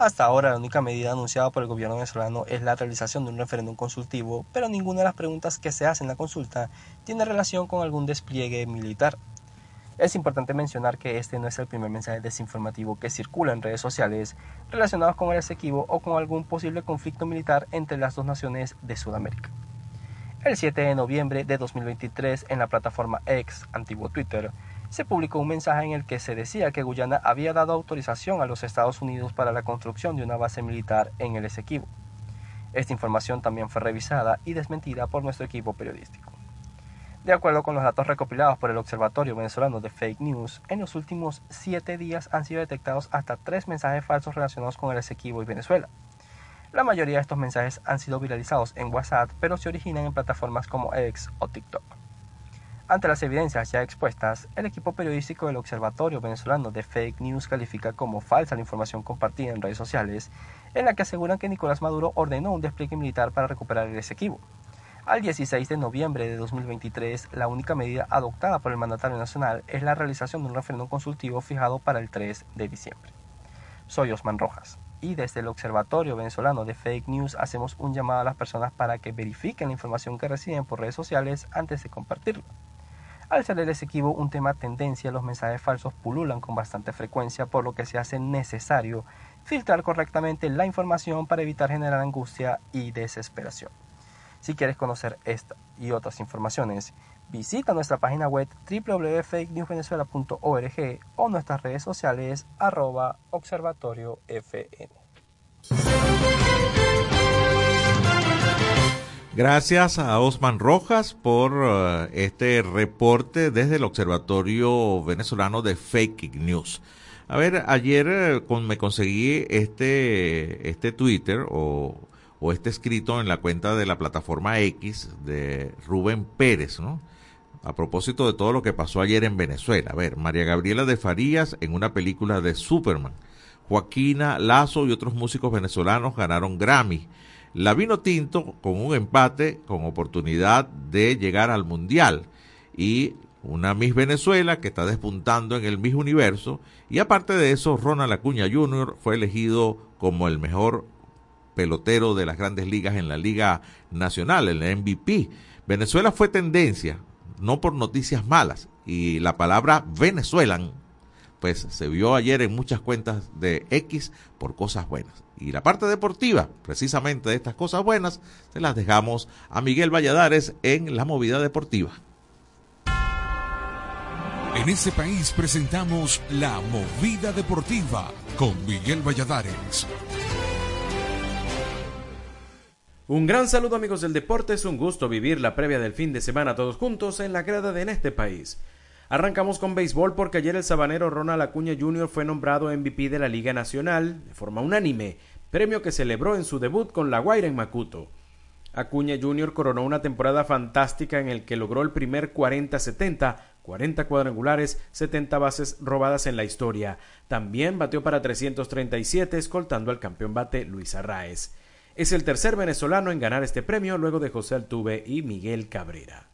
Hasta ahora, la única medida anunciada por el gobierno venezolano es la realización de un referéndum consultivo, pero ninguna de las preguntas que se hacen en la consulta tiene relación con algún despliegue militar. Es importante mencionar que este no es el primer mensaje desinformativo que circula en redes sociales relacionados con el Esequibo o con algún posible conflicto militar entre las dos naciones de Sudamérica. El 7 de noviembre de 2023 en la plataforma X, antiguo Twitter, se publicó un mensaje en el que se decía que Guyana había dado autorización a los Estados Unidos para la construcción de una base militar en el Esequibo. Esta información también fue revisada y desmentida por nuestro equipo periodístico. De acuerdo con los datos recopilados por el Observatorio Venezolano de Fake News, en los últimos siete días han sido detectados hasta tres mensajes falsos relacionados con el Esequibo y Venezuela. La mayoría de estos mensajes han sido viralizados en WhatsApp, pero se originan en plataformas como X o TikTok. Ante las evidencias ya expuestas, el equipo periodístico del Observatorio Venezolano de Fake News califica como falsa la información compartida en redes sociales, en la que aseguran que Nicolás Maduro ordenó un despliegue militar para recuperar el Esequibo. Al 16 de noviembre de 2023, la única medida adoptada por el mandatario nacional es la realización de un referéndum consultivo fijado para el 3 de diciembre. Soy Osman Rojas y desde el Observatorio Venezolano de Fake News hacemos un llamado a las personas para que verifiquen la información que reciben por redes sociales antes de compartirla. Al ser el Esequibo un tema tendencia, los mensajes falsos pululan con bastante frecuencia, por lo que se hace necesario filtrar correctamente la información para evitar generar angustia y desesperación. Si quieres conocer esta y otras informaciones, visita nuestra página web www.fakenewsvenezuela.org o nuestras redes sociales arroba observatoriofn. Gracias a Osman Rojas por uh, este reporte desde el Observatorio Venezolano de Fake News. A ver, ayer eh, con, me conseguí este, este Twitter o, o, este escrito en la cuenta de la plataforma X de Rubén Pérez, ¿no? A propósito de todo lo que pasó ayer en Venezuela. A ver, María Gabriela de Farías en una película de Superman. Joaquina Lazo y otros músicos venezolanos ganaron Grammy. La Vino Tinto con un empate con oportunidad de llegar al Mundial. Y una Miss Venezuela que está despuntando en el Miss Universo. Y aparte de eso, Ronald Acuña Jr. fue elegido como el mejor pelotero de las grandes ligas en la Liga Nacional, el MVP. Venezuela fue tendencia, no por noticias malas. Y la palabra Venezuelan, pues se vio ayer en muchas cuentas de X por cosas buenas. Y la parte deportiva, precisamente de estas cosas buenas, se las dejamos a Miguel Valladares en la movida deportiva. En este país presentamos La Movida Deportiva con Miguel Valladares. Un gran saludo amigos del deporte, es un gusto vivir la previa del fin de semana todos juntos en la grada de En este país. Arrancamos con béisbol porque ayer el sabanero Ronald Acuña Jr. fue nombrado MVP de la Liga Nacional de forma unánime, premio que celebró en su debut con La Guaira en Macuto. Acuña Jr. coronó una temporada fantástica en el que logró el primer 40-70, 40 cuadrangulares, 70 bases robadas en la historia. También batió para 337, escoltando al campeón bate Luis Arraez. Es el tercer venezolano en ganar este premio luego de José Altuve y Miguel Cabrera.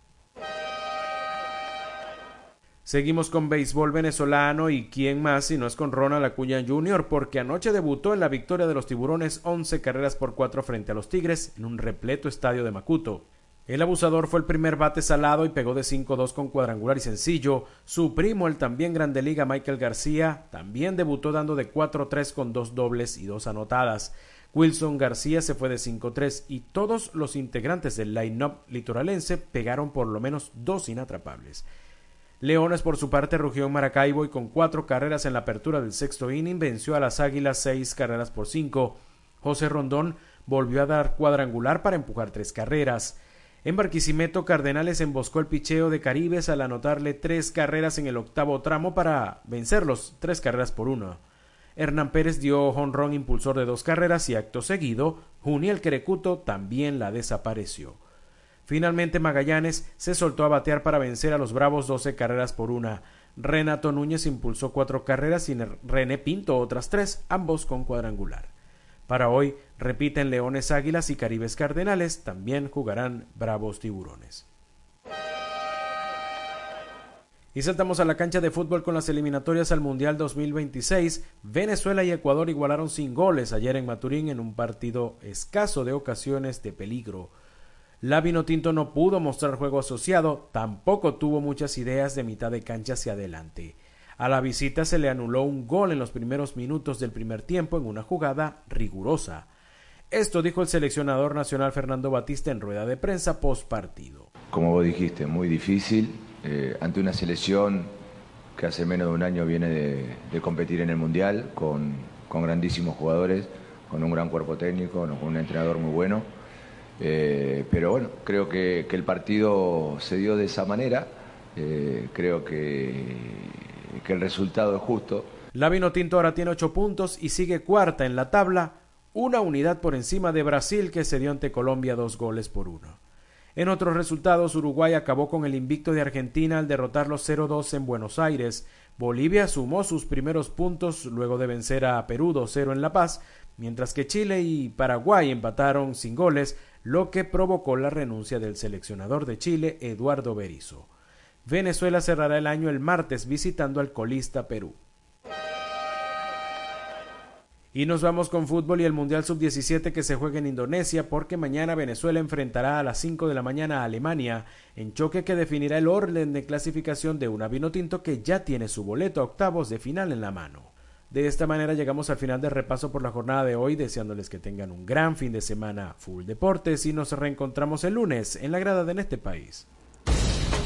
Seguimos con béisbol venezolano y quién más si no es con Ronald Acuña Jr. porque anoche debutó en la victoria de los tiburones 11 carreras por 4 frente a los Tigres en un repleto estadio de Macuto. El abusador fue el primer bate salado y pegó de 5-2 con cuadrangular y sencillo. Su primo, el también grande liga Michael García, también debutó dando de 4-3 con dos dobles y dos anotadas. Wilson García se fue de 5-3 y todos los integrantes del line-up litoralense pegaron por lo menos dos inatrapables. Leones por su parte rugió en Maracaibo y con cuatro carreras en la apertura del sexto inning venció a las Águilas seis carreras por cinco. José Rondón volvió a dar cuadrangular para empujar tres carreras. En Barquisimeto, Cardenales emboscó el picheo de Caribes al anotarle tres carreras en el octavo tramo para vencerlos tres carreras por uno. Hernán Pérez dio honrón impulsor de dos carreras y acto seguido, Juniel Querecuto también la desapareció. Finalmente Magallanes se soltó a batear para vencer a los Bravos 12 carreras por una. Renato Núñez impulsó cuatro carreras y René Pinto otras tres, ambos con cuadrangular. Para hoy repiten Leones Águilas y Caribes Cardenales, también jugarán Bravos Tiburones. Y saltamos a la cancha de fútbol con las eliminatorias al Mundial 2026. Venezuela y Ecuador igualaron sin goles ayer en Maturín en un partido escaso de ocasiones de peligro. La Vinotinto no pudo mostrar juego asociado, tampoco tuvo muchas ideas de mitad de cancha hacia adelante. A la visita se le anuló un gol en los primeros minutos del primer tiempo en una jugada rigurosa. Esto dijo el seleccionador nacional Fernando Batista en rueda de prensa post partido. Como vos dijiste, muy difícil eh, ante una selección que hace menos de un año viene de, competir en el Mundial con, con, grandísimos jugadores, con un gran cuerpo técnico, con un entrenador muy bueno. Eh, pero bueno, creo que, el partido se dio de esa manera. Eh, creo que, que el resultado es justo. La Vinotinto ahora tiene ocho puntos y sigue cuarta en la tabla, una unidad por encima de Brasil que se dio ante Colombia dos goles por uno. En otros resultados, Uruguay acabó con el invicto de Argentina al derrotarlos 0-2 en Buenos Aires. Bolivia sumó sus primeros puntos luego de vencer a Perú 2-0 en La Paz, mientras que Chile y Paraguay empataron sin goles, lo que provocó la renuncia del seleccionador de Chile, Eduardo Berizzo. Venezuela cerrará el año el martes visitando al colista Perú. Y nos vamos con fútbol y el Mundial Sub-17 que se juega en Indonesia porque mañana Venezuela enfrentará a las 5 de la mañana a Alemania en choque que definirá el orden de clasificación de una Vinotinto que ya tiene su boleto a octavos de final en la mano. De esta manera llegamos al final del repaso por la jornada de hoy deseándoles que tengan un gran fin de semana full deportes y nos reencontramos el lunes en la grada de En este país.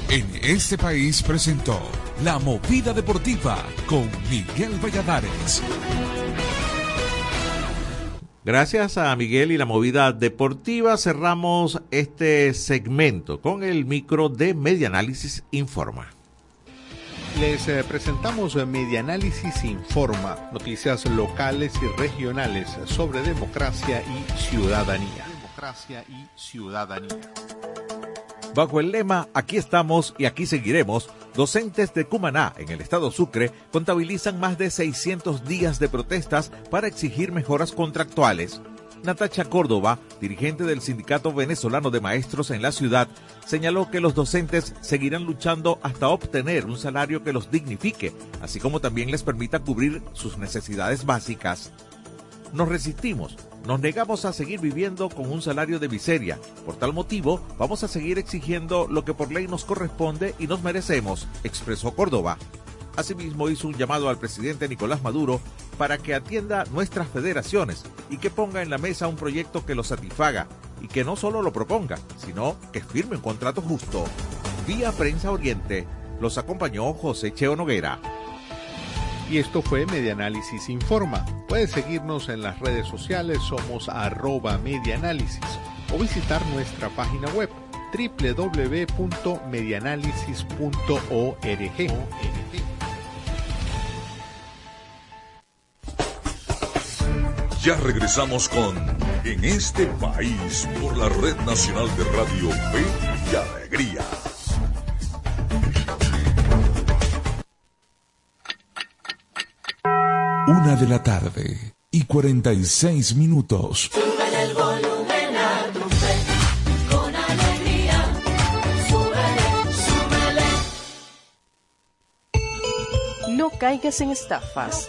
En este país presentó La Movida Deportiva con Miguel Valladares. Gracias a Miguel y la movida deportiva cerramos este segmento con el micro de Medianálisis Informa. Les eh, presentamos Medianálisis Informa, noticias locales y regionales sobre democracia y ciudadanía. Democracia y ciudadanía. Bajo el lema Aquí estamos y aquí seguiremos, docentes de Cumaná, en el estado Sucre, contabilizan más de 600 días de protestas para exigir mejoras contractuales. Natacha Córdoba, dirigente del Sindicato Venezolano de Maestros en la ciudad, señaló que los docentes seguirán luchando hasta obtener un salario que los dignifique, así como también les permita cubrir sus necesidades básicas. Nos resistimos, nos negamos a seguir viviendo con un salario de miseria. Por tal motivo, vamos a seguir exigiendo lo que por ley nos corresponde y nos merecemos, expresó Córdoba. Asimismo, hizo un llamado al presidente Nicolás Maduro para que atienda nuestras federaciones y que ponga en la mesa un proyecto que lo satisfaga y que no solo lo proponga, sino que firme un contrato justo. Vía Prensa Oriente, los acompañó José Cheo Noguera. Y esto fue Medianálisis Informa. Puedes seguirnos en las redes sociales, somos arroba medianálisis o visitar nuestra página web www.medianálisis.org. Ya regresamos con En este país por la Red Nacional de Radio Fe y Alegría. Una de la tarde y 46 minutos. Con alegría. Súbele, súbele. No caigas en estafas.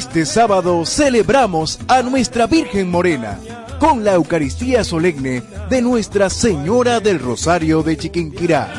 Este sábado celebramos a nuestra Virgen Morena con la Eucaristía solemne de Nuestra Señora del Rosario de Chiquinquirá.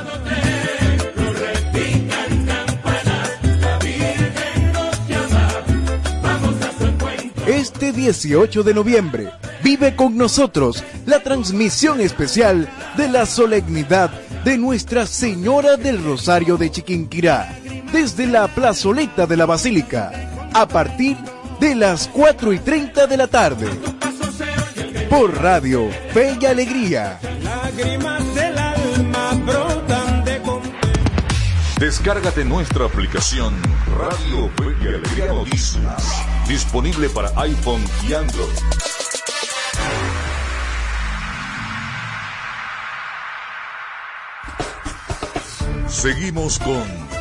Este 18 de noviembre vive con nosotros la transmisión especial de la solemnidad de Nuestra Señora del Rosario de Chiquinquirá desde la plazoleta de la Basílica a partir de las 4 y 30 de la tarde. Por Radio Fe y Alegría. Lágrimas del alma brotan de Descárgate nuestra aplicación Radio Fe y Alegría Noticias, disponible para iPhone y Android. Seguimos con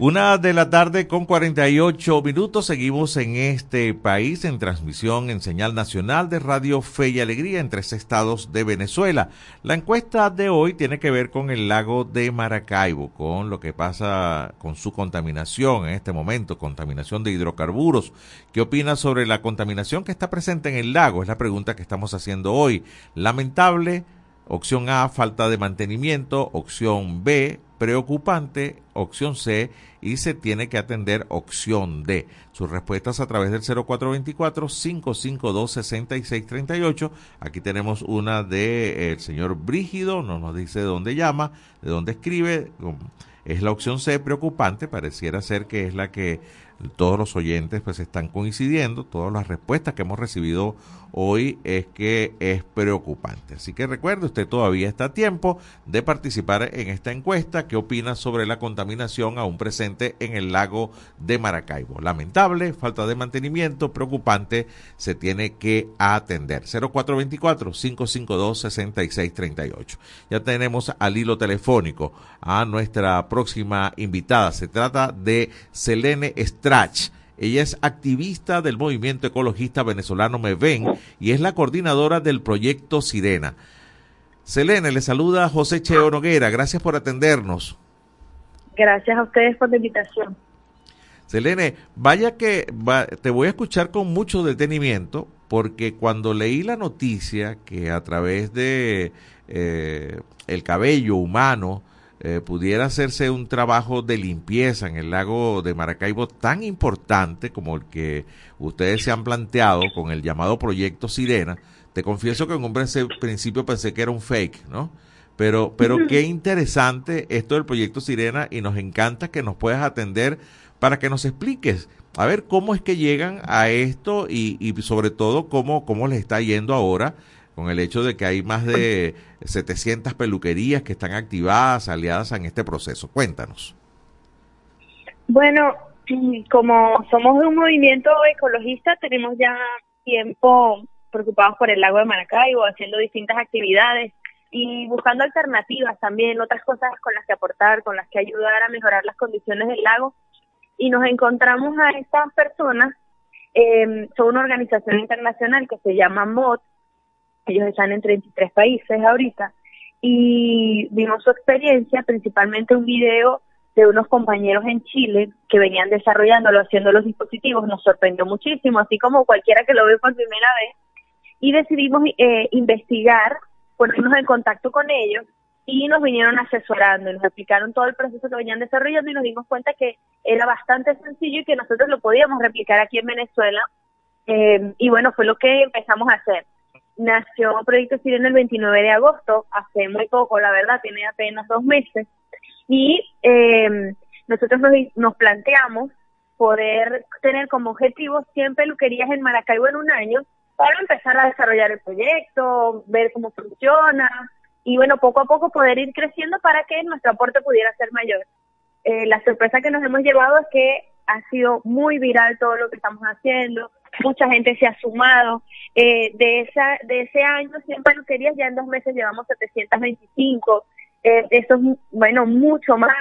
Una de la tarde con 48 minutos. Seguimos en este país en transmisión en señal nacional de Radio Fe y Alegría en tres estados de Venezuela. La encuesta de hoy tiene que ver con el lago de Maracaibo, con lo que pasa con su contaminación en este momento, contaminación de hidrocarburos. ¿Qué opina sobre la contaminación que está presente en el lago? Es la pregunta que estamos haciendo hoy. Lamentable. Opción A, falta de mantenimiento. Opción B, preocupante. Opción C, y se tiene que atender opción D. Sus respuestas a través del 0424-552-6638. Aquí tenemos una del el señor Brígido, no nos dice de dónde llama, de dónde escribe. Es la opción C preocupante, pareciera ser que es la que todos los oyentes pues están coincidiendo, todas las respuestas que hemos recibido hoy es que es preocupante. Así que recuerde, usted todavía está a tiempo de participar en esta encuesta. ¿Qué opina sobre la contaminación aún presente en el lago de Maracaibo? Lamentable, falta de mantenimiento, preocupante, se tiene que atender. 0424-552-6638. Ya tenemos al hilo telefónico a nuestra próxima invitada. Se trata de Selene Strach. Ella es activista del movimiento ecologista venezolano MEVEN y es la coordinadora del proyecto Sirena. Selene, le saluda José Cheo Noguera. Gracias por atendernos. Gracias a ustedes por la invitación. Selene, vaya que va- te voy a escuchar con mucho detenimiento porque cuando leí la noticia que a través de eh, el cabello humano eh, pudiera hacerse un trabajo de limpieza en el lago de Maracaibo tan importante como el que ustedes se han planteado con el llamado proyecto Sirena, te confieso que en un princ- principio pensé que era un fake, ¿no? Pero, pero qué interesante esto del proyecto Sirena y nos encanta que nos puedas atender para que nos expliques, a ver cómo es que llegan a esto y, y sobre todo cómo, cómo les está yendo ahora con el hecho de que hay más de 700 peluquerías que están activadas, aliadas en este proceso. Cuéntanos. Bueno, mm, como somos de un movimiento ecologista, tenemos ya tiempo preocupados por el lago de Maracaibo, haciendo distintas actividades y buscando alternativas también, otras cosas con las que aportar, con las que ayudar a mejorar las condiciones del lago. Y nos encontramos a estas personas, eh, son una organización internacional que se llama MOD, ellos están en 33 países ahorita, y vimos su experiencia, principalmente un video de unos compañeros en Chile que venían desarrollándolo, haciendo los dispositivos, nos sorprendió muchísimo, así como cualquiera que lo ve por primera vez, y decidimos eh, investigar, ponernos en contacto con ellos, y nos vinieron asesorando, y nos explicaron todo el proceso que venían desarrollando, y nos dimos cuenta que era bastante sencillo y que nosotros lo podíamos replicar aquí en Venezuela, eh, y bueno, fue lo que empezamos a hacer nació Proyecto Sirena el 29 de agosto, hace muy poco, la verdad, tiene apenas dos meses, y eh, nosotros nos, nos planteamos poder tener como objetivo 100 peluquerías en Maracaibo en un año para empezar a desarrollar el proyecto, ver cómo funciona y bueno, poco a poco poder ir creciendo para que nuestro aporte pudiera ser mayor. Eh, la sorpresa que nos hemos llevado es que ha sido muy viral todo lo que estamos haciendo, mucha gente se ha sumado. Eh, de esa de ese año, 100 peluquerías, ya en dos meses llevamos 725. Eh, eso es, bueno, mucho más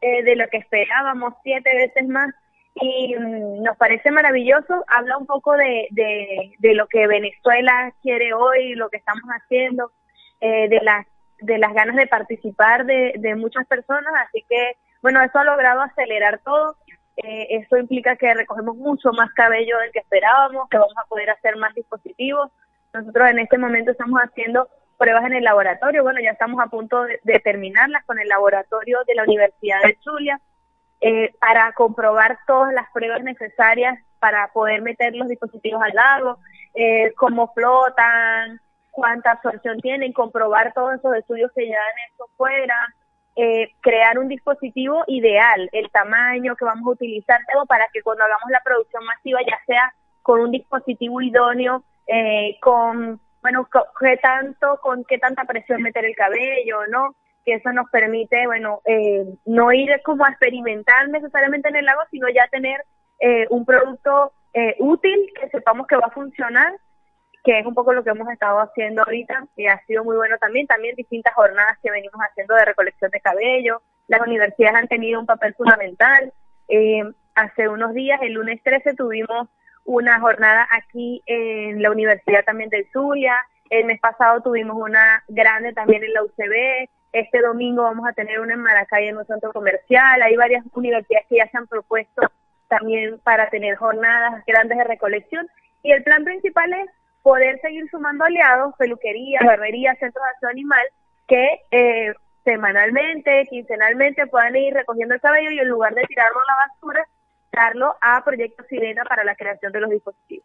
eh, de lo que esperábamos, siete veces más. Y mm, nos parece maravilloso. Habla un poco de, de, de lo que Venezuela quiere hoy, lo que estamos haciendo, eh, de las de las ganas de participar de, de muchas personas. Así que, bueno, eso ha logrado acelerar todo. Eh, eso implica que recogemos mucho más cabello del que esperábamos, que vamos a poder hacer más dispositivos. Nosotros en este momento estamos haciendo pruebas en el laboratorio. Bueno, ya estamos a punto de, de terminarlas con el laboratorio de la Universidad de Zulia eh, para comprobar todas las pruebas necesarias para poder meter los dispositivos al lago, eh, cómo flotan, cuánta absorción tienen, comprobar todos esos estudios que ya han hecho fuera, eh, crear un dispositivo ideal, el tamaño que vamos a utilizar, para que cuando hagamos la producción masiva ya sea con un dispositivo idóneo, eh, con, bueno, co- qué tanto, con qué tanta presión meter el cabello, ¿no? que eso nos permite, bueno, eh, no ir como a experimentar necesariamente en el lago, sino ya tener eh, un producto eh, útil que sepamos que va a funcionar, que es un poco lo que hemos estado haciendo ahorita, y ha sido muy bueno también, también distintas jornadas que venimos haciendo de recolección de cabello, las universidades han tenido un papel fundamental, eh, hace unos días, el lunes 13, tuvimos una jornada aquí en la Universidad también del Zulia, el mes pasado tuvimos una grande también en la UCB, este domingo vamos a tener una en Maracay en un centro comercial, hay varias universidades que ya se han propuesto también para tener jornadas grandes de recolección y el plan principal es poder seguir sumando aliados, peluquerías, barberías, centros de acción animal que eh, semanalmente, quincenalmente puedan ir recogiendo el cabello y en lugar de tirarlo a la basura, darlo a Proyecto Sirena para la creación de los dispositivos.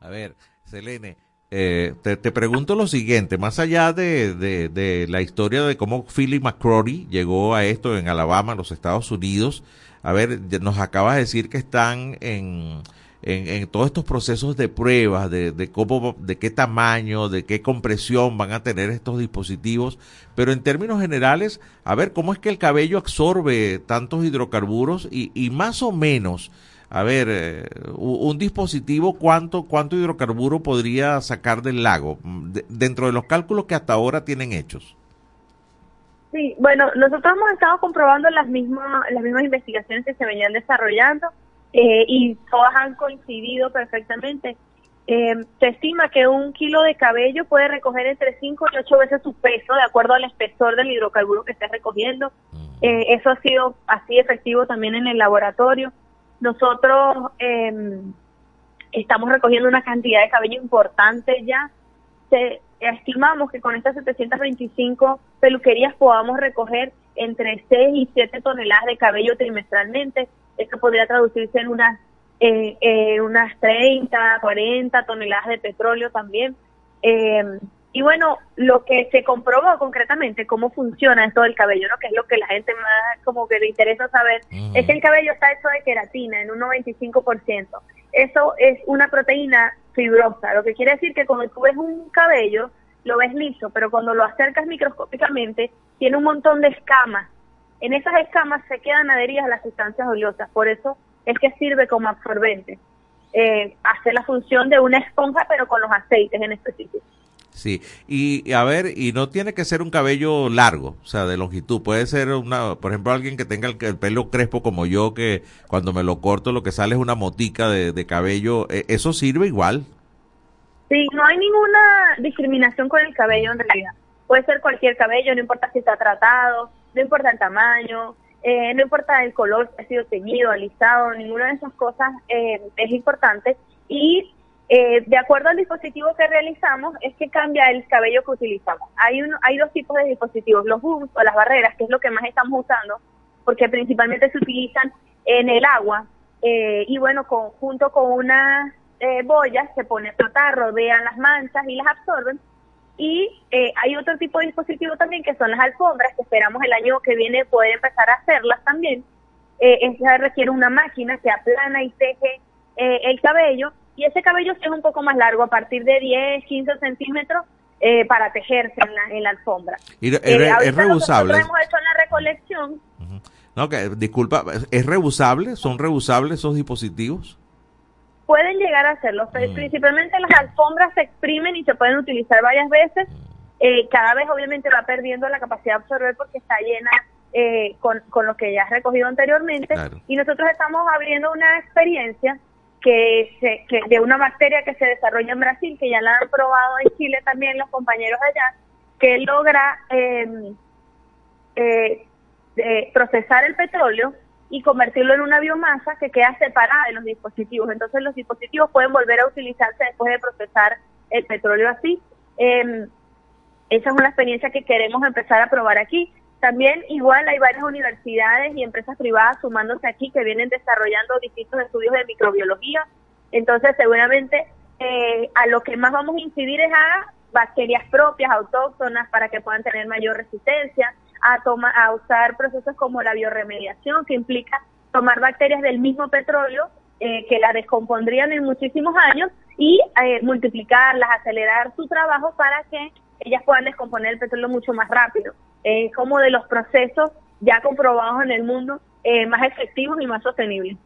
A ver, Selene, eh, te, te, pregunto lo siguiente, más allá de, de, de, la historia de cómo Philip McCrory llegó a esto en Alabama, en los Estados Unidos, a ver, nos acabas de decir que están en, en, en todos estos procesos de pruebas, de, de, cómo, de qué tamaño, de qué compresión van a tener estos dispositivos, pero en términos generales, a ver, cómo es que el cabello absorbe tantos hidrocarburos y, y más o menos, a ver, eh, un dispositivo, ¿cuánto, ¿cuánto hidrocarburo podría sacar del lago de, dentro de los cálculos que hasta ahora tienen hechos? Sí, bueno, nosotros hemos estado comprobando las mismas, las mismas investigaciones que se venían desarrollando eh, y todas han coincidido perfectamente. Eh, se estima que un kilo de cabello puede recoger entre 5 y 8 veces su peso, de acuerdo al espesor del hidrocarburo que esté recogiendo. Eh, eso ha sido así efectivo también en el laboratorio. Nosotros eh, estamos recogiendo una cantidad de cabello importante ya. Se, estimamos que con estas 725 peluquerías podamos recoger entre 6 y 7 toneladas de cabello trimestralmente. Esto podría traducirse en unas, eh, eh, unas 30, 40 toneladas de petróleo también. Eh, y bueno, lo que se comprobó concretamente, cómo funciona esto del cabello, ¿no? que es lo que la gente más como que le interesa saber, es que el cabello está hecho de queratina en un 95%. Eso es una proteína fibrosa, lo que quiere decir que cuando tú ves un cabello, lo ves liso, pero cuando lo acercas microscópicamente, tiene un montón de escamas. En esas escamas se quedan adheridas las sustancias oleosas, por eso es que sirve como absorbente. Eh, hace la función de una esponja, pero con los aceites en específico. Sí, y a ver, y no tiene que ser un cabello largo, o sea, de longitud. Puede ser una, por ejemplo, alguien que tenga el, el pelo crespo como yo, que cuando me lo corto lo que sale es una motica de, de cabello. ¿E, ¿Eso sirve igual? Sí, no hay ninguna discriminación con el cabello en realidad. Puede ser cualquier cabello, no importa si está tratado, no importa el tamaño, eh, no importa el color, si ha sido teñido, alisado, ninguna de esas cosas eh, es importante. Y eh, de acuerdo al dispositivo que realizamos, es que cambia el cabello que utilizamos. Hay, uno, hay dos tipos de dispositivos, los booms o las barreras, que es lo que más estamos usando, porque principalmente se utilizan en el agua. Eh, y bueno, con, junto con unas eh, boyas se pone a flotar, rodean las manchas y las absorben. Y eh, hay otro tipo de dispositivo también que son las alfombras, que esperamos el año que viene poder empezar a hacerlas también. Eh, esa requiere una máquina que aplana y teje eh, el cabello y ese cabello es un poco más largo, a partir de 10, 15 centímetros, eh, para tejerse en la, en la alfombra. Y, eh, es reusable. Lo que hemos hecho en la recolección. Uh -huh. No, que disculpa, ¿es reusable? ¿Son reusables esos dispositivos? Pueden llegar a serlo. Mm. Principalmente las alfombras se exprimen y se pueden utilizar varias veces. Eh, cada vez obviamente va perdiendo la capacidad de absorber porque está llena eh, con, con, lo que ya has recogido anteriormente. Claro. Y nosotros estamos abriendo una experiencia que, se, que de una bacteria que se desarrolla en Brasil, que ya la han probado en Chile también los compañeros allá, que logra eh, eh, eh, procesar el petróleo y convertirlo en una biomasa que queda separada de los dispositivos. Entonces los dispositivos pueden volver a utilizarse después de procesar el petróleo así. esa es una experiencia que queremos empezar a probar aquí. También igual hay varias universidades y empresas privadas sumándose aquí que vienen desarrollando distintos estudios de microbiología. Entonces seguramente eh, a lo que más vamos a incidir es a bacterias propias, autóctonas, para que puedan tener mayor resistencia, a, toma, a usar procesos como la bioremediación, que implica tomar bacterias del mismo petróleo eh, que la descompondrían en muchísimos años y eh, multiplicarlas, acelerar su trabajo para que ellas puedan descomponer el petróleo mucho más rápido. eh, como de los procesos ya comprobados en el mundo eh, más efectivos y más sostenibles.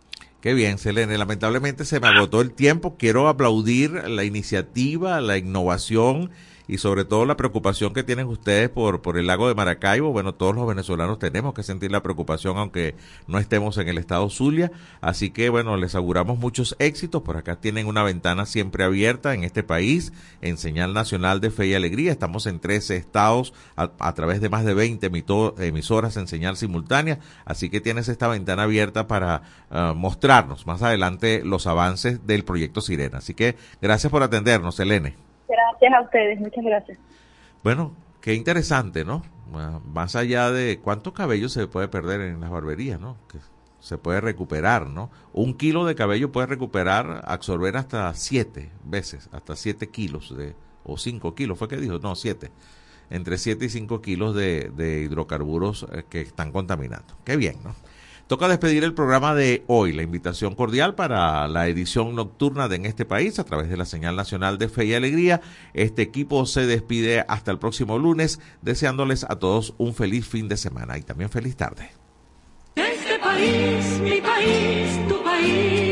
Qué bien, Selene. Lamentablemente se me agotó el tiempo. Quiero aplaudir la iniciativa, la innovación y sobre todo la preocupación que tienen ustedes por, por el lago de Maracaibo. Bueno, todos los venezolanos tenemos que sentir la preocupación aunque no estemos en el estado Zulia. Así que bueno, les auguramos muchos éxitos. Por acá tienen una ventana siempre abierta en este país, en señal nacional de fe y alegría. Estamos en 13 estados a, través de más de 20 emito- emisoras en señal simultánea. Así que tienes esta ventana abierta para ah, mostrarnos más adelante los avances del proyecto Sirena. Así que gracias por atendernos, Selene. Gracias a ustedes, muchas gracias. Bueno, qué interesante, ¿no? Más allá de cuánto cabello se puede perder en las barberías, ¿no? Que se puede recuperar, ¿no? Un kilo de cabello puede recuperar, absorber hasta siete veces, hasta siete kilos de, o cinco kilos, fue que dijo, no, siete, entre siete y cinco kilos de, de hidrocarburos eh, que están contaminando. Qué bien, ¿no? Toca despedir el programa de hoy. La invitación cordial para la edición nocturna de En este país a través de la señal nacional de Fe y Alegría. Este equipo se despide hasta el próximo lunes, deseándoles a todos un feliz fin de semana y también feliz tarde. Este país, mi país, tu país.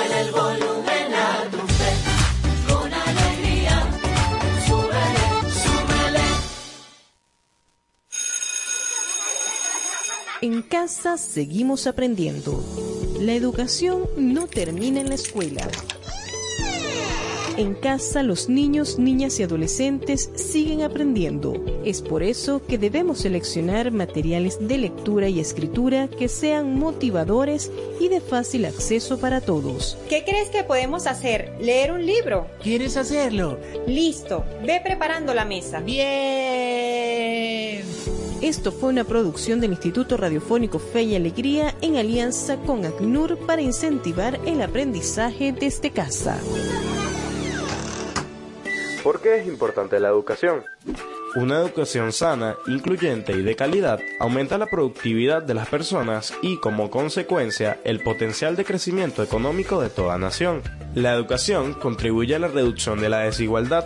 En casa seguimos aprendiendo. La educación no termina en la escuela. En casa los niños, niñas y adolescentes siguen aprendiendo. Es por eso que debemos seleccionar materiales de lectura y escritura que sean motivadores y de fácil acceso para todos. ¿Qué crees que podemos hacer? ¿Leer un libro? ¿Quieres hacerlo? Listo, ve preparando la mesa. Bien. Esto fue una producción del Instituto Radiofónico Fe y Alegría en alianza con ACNUR para incentivar el aprendizaje desde casa. ¿Por qué es importante la educación? Una educación sana, incluyente y de calidad aumenta la productividad de las personas y, como consecuencia, el potencial de crecimiento económico de toda nación. La educación contribuye a la reducción de la desigualdad,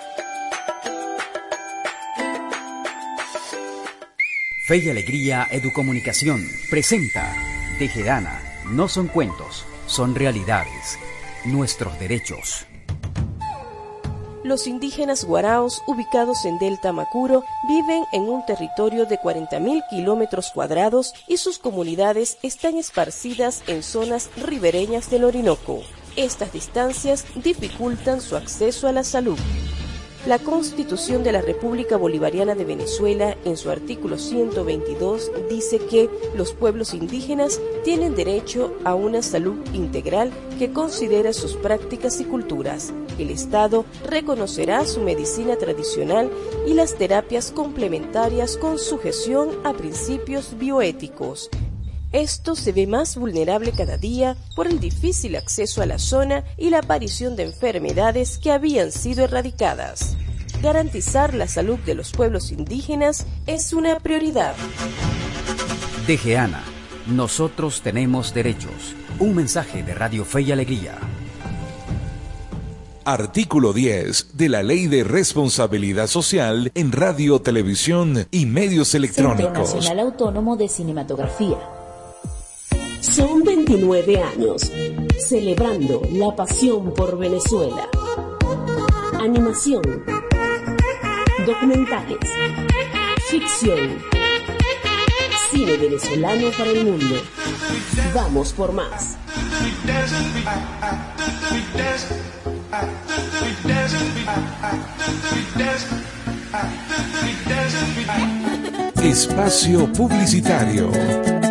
Fe y Alegría Educomunicación presenta Tejedana. No son cuentos, son realidades. Nuestros derechos. Los indígenas guaraos, ubicados en Delta Macuro, viven en un territorio de 40.000 kilómetros cuadrados y sus comunidades están esparcidas en zonas ribereñas del Orinoco. Estas distancias dificultan su acceso a la salud. La Constitución de la República Bolivariana de Venezuela, en su artículo 122, dice que los pueblos indígenas tienen derecho a una salud integral que considera sus prácticas y culturas. El Estado reconocerá su medicina tradicional y las terapias complementarias con sujeción a principios bioéticos. Esto se ve más vulnerable cada día por el difícil acceso a la zona y la aparición de enfermedades que habían sido erradicadas. Garantizar la salud de los pueblos indígenas es una prioridad. Tejeana. Nosotros tenemos derechos. Un mensaje de Radio Fe y Alegría. Artículo 10 de la Ley de Responsabilidad Social en Radio, Televisión y Medios Centro Electrónicos. Nacional Autónomo de Cinematografía. Son 29 años, celebrando la pasión por Venezuela. Animación, documentales, ficción, cine venezolano para el mundo. Vamos por más. Espacio Publicitario.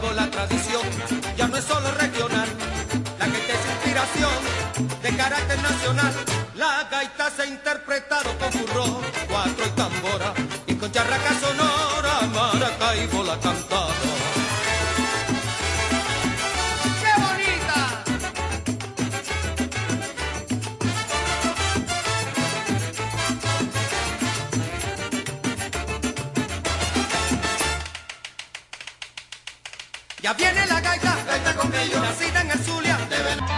La tradición, ya no es solo regional, la que agrupación de carácter nacional. La gaita se ha interpretado con burro, cuatro y tambora, y con charraca sonora, Maracaibo la cantado. Viene la gaita, gaita con ellos, nacida en el